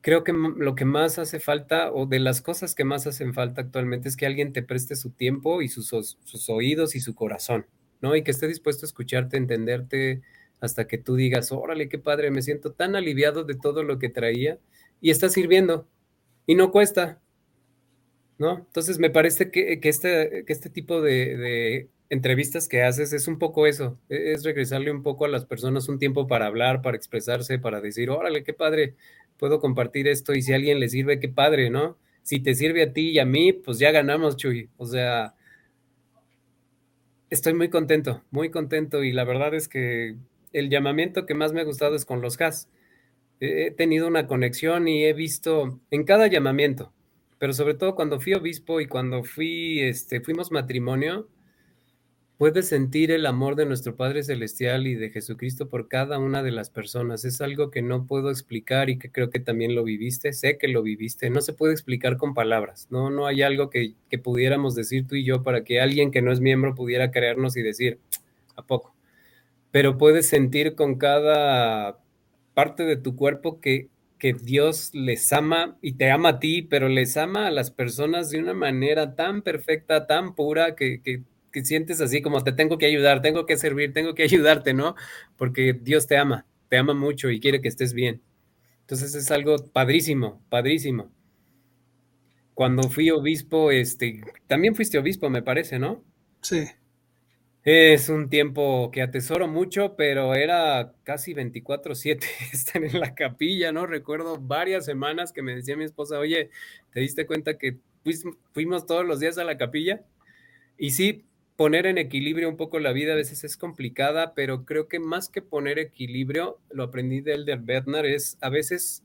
creo que lo que más hace falta, o de las cosas que más hacen falta actualmente, es que alguien te preste su tiempo y sus, sus oídos y su corazón, ¿no? Y que esté dispuesto a escucharte, entenderte, hasta que tú digas, órale, qué padre, me siento tan aliviado de todo lo que traía y está sirviendo. Y no cuesta, ¿no? Entonces me parece que, este, que este tipo de, entrevistas que haces es un poco eso, e, es regresarle un poco a las personas un tiempo para hablar, para expresarse, para decir, órale, qué padre, puedo compartir esto y si a alguien le sirve, qué padre, ¿no? Si te sirve a ti y a mí, pues ya ganamos, Chuy. O sea, estoy muy contento, muy contento y la verdad es que el llamamiento que más me ha gustado es con los has. He tenido una conexión y he visto en cada llamamiento, pero sobre todo cuando fui obispo y cuando fui, este, fuimos matrimonio, puedes sentir el amor de nuestro Padre Celestial y de Jesucristo por cada una de las personas. Es algo que no puedo explicar y que creo que también lo viviste, sé que lo viviste, no se puede explicar con palabras, no, no hay algo que, que pudiéramos decir tú y yo para que alguien que no es miembro pudiera creernos y decir, ¿a poco? Pero puedes sentir con cada parte de tu cuerpo que que Dios les ama y te ama a ti, pero les ama a las personas de una manera tan perfecta, tan pura, que, que, sientes así como te tengo que ayudar, tengo que servir, tengo que ayudarte, ¿no? Porque Dios te ama, te ama mucho y quiere que estés bien. Entonces es algo padrísimo, padrísimo. Cuando fui obispo, este, también fuiste obispo, me parece, ¿no? Sí. Es un tiempo que atesoro mucho, pero era casi 24/7 estar en la capilla, ¿no? Recuerdo varias semanas que me decía mi esposa, oye, ¿te diste cuenta que fuimos todos los días a la capilla? Y sí, poner en equilibrio un poco la vida a veces es complicada, pero creo que más que poner equilibrio, lo aprendí de Elder Bernard, es a veces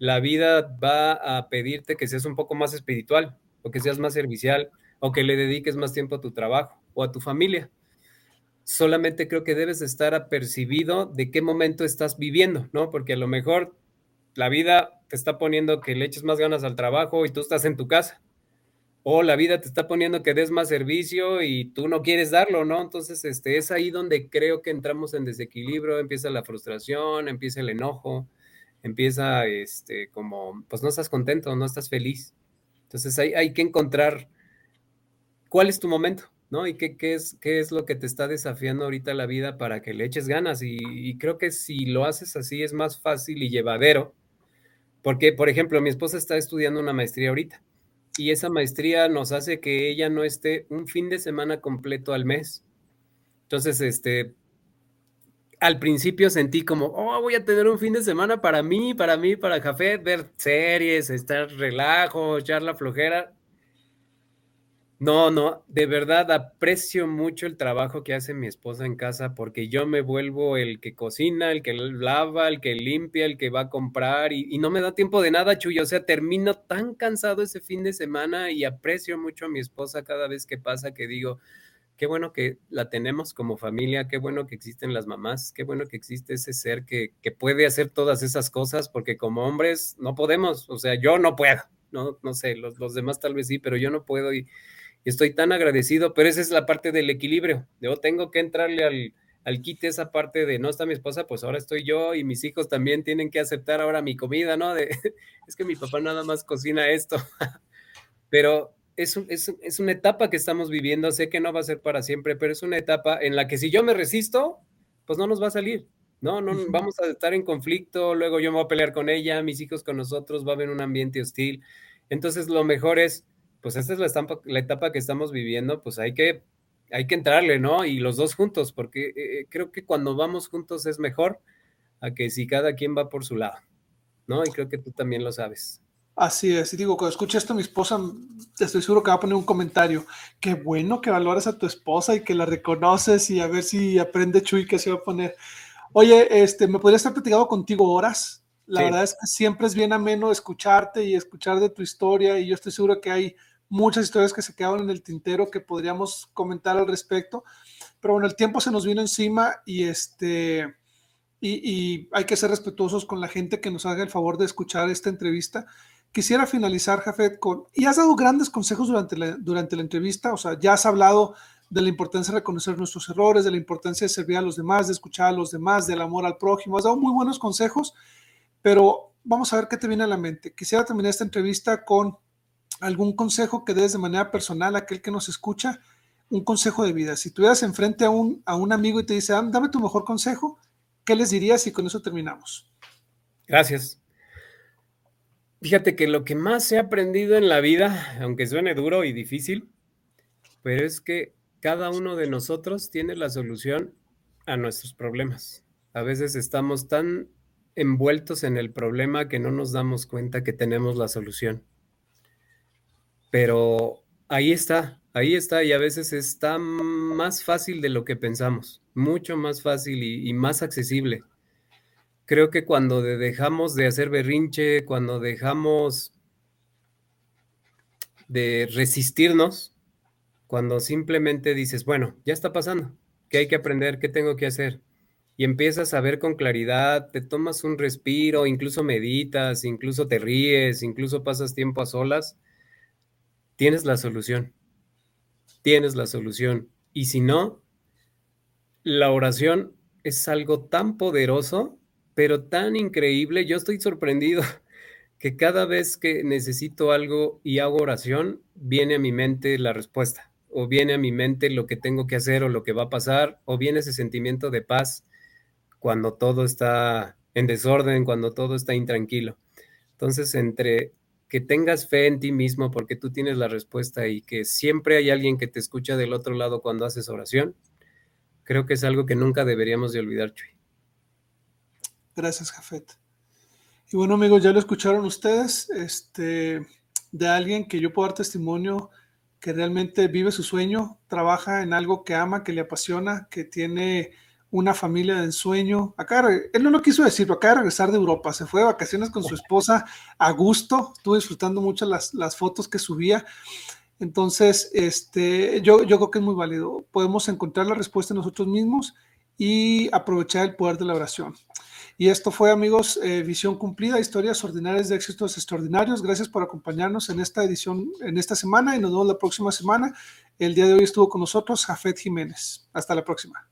la vida va a pedirte que seas un poco más espiritual, o que seas más servicial, o que le dediques más tiempo a tu trabajo o a tu familia solamente creo que debes estar apercibido de qué momento estás viviendo, ¿no? Porque a lo mejor la vida te está poniendo que le eches más ganas al trabajo y tú estás en tu casa. O la vida te está poniendo que des más servicio y tú no quieres darlo, ¿no? Entonces, este, es ahí donde creo que entramos en desequilibrio, empieza la frustración, empieza el enojo, empieza, este, como, pues no estás contento, no estás feliz. Entonces, hay, hay que encontrar cuál es tu momento, ¿no? Y qué, qué, es, qué es lo que te está desafiando ahorita la vida para que le eches ganas. Y, creo que si lo haces así es más fácil y llevadero. Porque, por ejemplo, mi esposa está estudiando una maestría ahorita y esa maestría nos hace que ella no esté un fin de semana completo al mes. Entonces, este, al principio sentí como, oh, voy a tener un fin de semana para mí, para mí, para café, ver series, estar relajo, echar la flojera. No, no, de verdad aprecio mucho el trabajo que hace mi esposa en casa porque yo me vuelvo el que cocina, el que lava, el que limpia, el que va a comprar y, no me da tiempo de nada, Chuy. O sea, termino tan cansado ese fin de semana y aprecio mucho a mi esposa cada vez que pasa que digo, qué bueno que la tenemos como familia, qué bueno que existen las mamás, qué bueno que existe ese ser que, puede hacer todas esas cosas porque como hombres no podemos, o sea, yo no puedo, no, no sé, los, los demás tal vez sí, pero yo no puedo y estoy tan agradecido, pero esa es la parte del equilibrio. Yo tengo que entrarle al, al quite esa parte de no está mi esposa, pues ahora estoy yo y mis hijos también tienen que aceptar ahora mi comida, ¿no? De, es que mi papá nada más cocina esto. pero es, es, es, una etapa que estamos viviendo, sé que no va a ser para siempre, pero es una etapa en la que si yo me resisto, pues no nos va a salir. No, no, vamos a estar en conflicto, luego yo me voy a pelear con ella, mis hijos con nosotros, va a haber un ambiente hostil. Entonces lo mejor es pues esta es la, estampa, la etapa que estamos viviendo, pues hay que, hay que entrarle, ¿no? Y los dos juntos, porque eh, eh, creo que cuando vamos juntos es mejor a que si cada quien va por su lado, ¿no? Y creo que tú también lo sabes. Así es, y digo, cuando escuche esto, mi esposa, estoy seguro que va a poner un comentario. Qué bueno que valoras a tu esposa y que la reconoces y a ver si aprende Chuy que se va a poner. Oye, este, ¿me podría estar platicando contigo horas? La verdad es que siempre es bien ameno escucharte y escuchar de tu historia y yo estoy seguro que hay muchas historias que se quedaron en el tintero que podríamos comentar al respecto. Pero bueno, el tiempo se nos vino encima y este y, hay que ser respetuosos con la gente que nos haga el favor de escuchar esta entrevista. Quisiera finalizar, Jafet, con, y has dado grandes consejos durante la, durante la entrevista, o sea, ya has hablado de la importancia de reconocer nuestros errores, de la importancia de servir a los demás, de escuchar a los demás, del amor al prójimo, has dado muy buenos consejos, pero vamos a ver qué te viene a la mente. Quisiera terminar esta entrevista con algún consejo que des de manera personal a aquel que nos escucha, un consejo de vida. Si tuvieras enfrente a un, a un amigo y te dice, dame tu mejor consejo, ¿qué les dirías? Y con eso terminamos. Gracias. Fíjate que lo que más he aprendido en la vida, aunque suene duro y difícil, pero es que cada uno de nosotros tiene la solución a nuestros problemas. A veces estamos tan envueltos en el problema que no nos damos cuenta que tenemos la solución pero ahí está, ahí está y a veces está más fácil de lo que pensamos, mucho más fácil y, más accesible. Creo que cuando dejamos de hacer berrinche, cuando dejamos de resistirnos, cuando simplemente dices, bueno, ya está pasando, ¿qué hay que aprender? ¿Qué tengo que hacer? Y empiezas a ver con claridad, te tomas un respiro, incluso meditas, incluso te ríes, incluso pasas tiempo a solas tienes la solución. Tienes la solución. Y si no, la oración es algo tan poderoso, pero tan increíble. Yo estoy sorprendido que cada vez que necesito algo y hago oración, viene a mi mente la respuesta, o viene a mi mente lo que tengo que hacer o lo que va a pasar, o viene ese sentimiento de paz cuando todo está en desorden, cuando todo está intranquilo. Entonces, entre que tengas fe en ti mismo porque tú tienes la respuesta y que siempre hay alguien que te escucha del otro lado cuando haces oración, creo que es algo que nunca deberíamos de olvidar, Chuy. Gracias, Jafet. Y bueno, amigos, ya lo escucharon ustedes, este, de alguien que yo puedo dar testimonio que realmente vive su sueño, trabaja en algo que ama, que le apasiona, que tiene una familia de ensueño. Acá, él no lo quiso decir, pero acaba de regresar de Europa, se fue de vacaciones con su esposa a gusto, estuvo disfrutando mucho las, las fotos que subía. Entonces, este, yo, yo creo que es muy válido. Podemos encontrar la respuesta en nosotros mismos y aprovechar el poder de la oración. Y esto fue, amigos, eh, Visión Cumplida, historias ordinarias de éxitos extraordinarios. Gracias por acompañarnos en esta edición, en esta semana y nos vemos la próxima semana. El día de hoy estuvo con nosotros Jafet Jiménez. Hasta la próxima.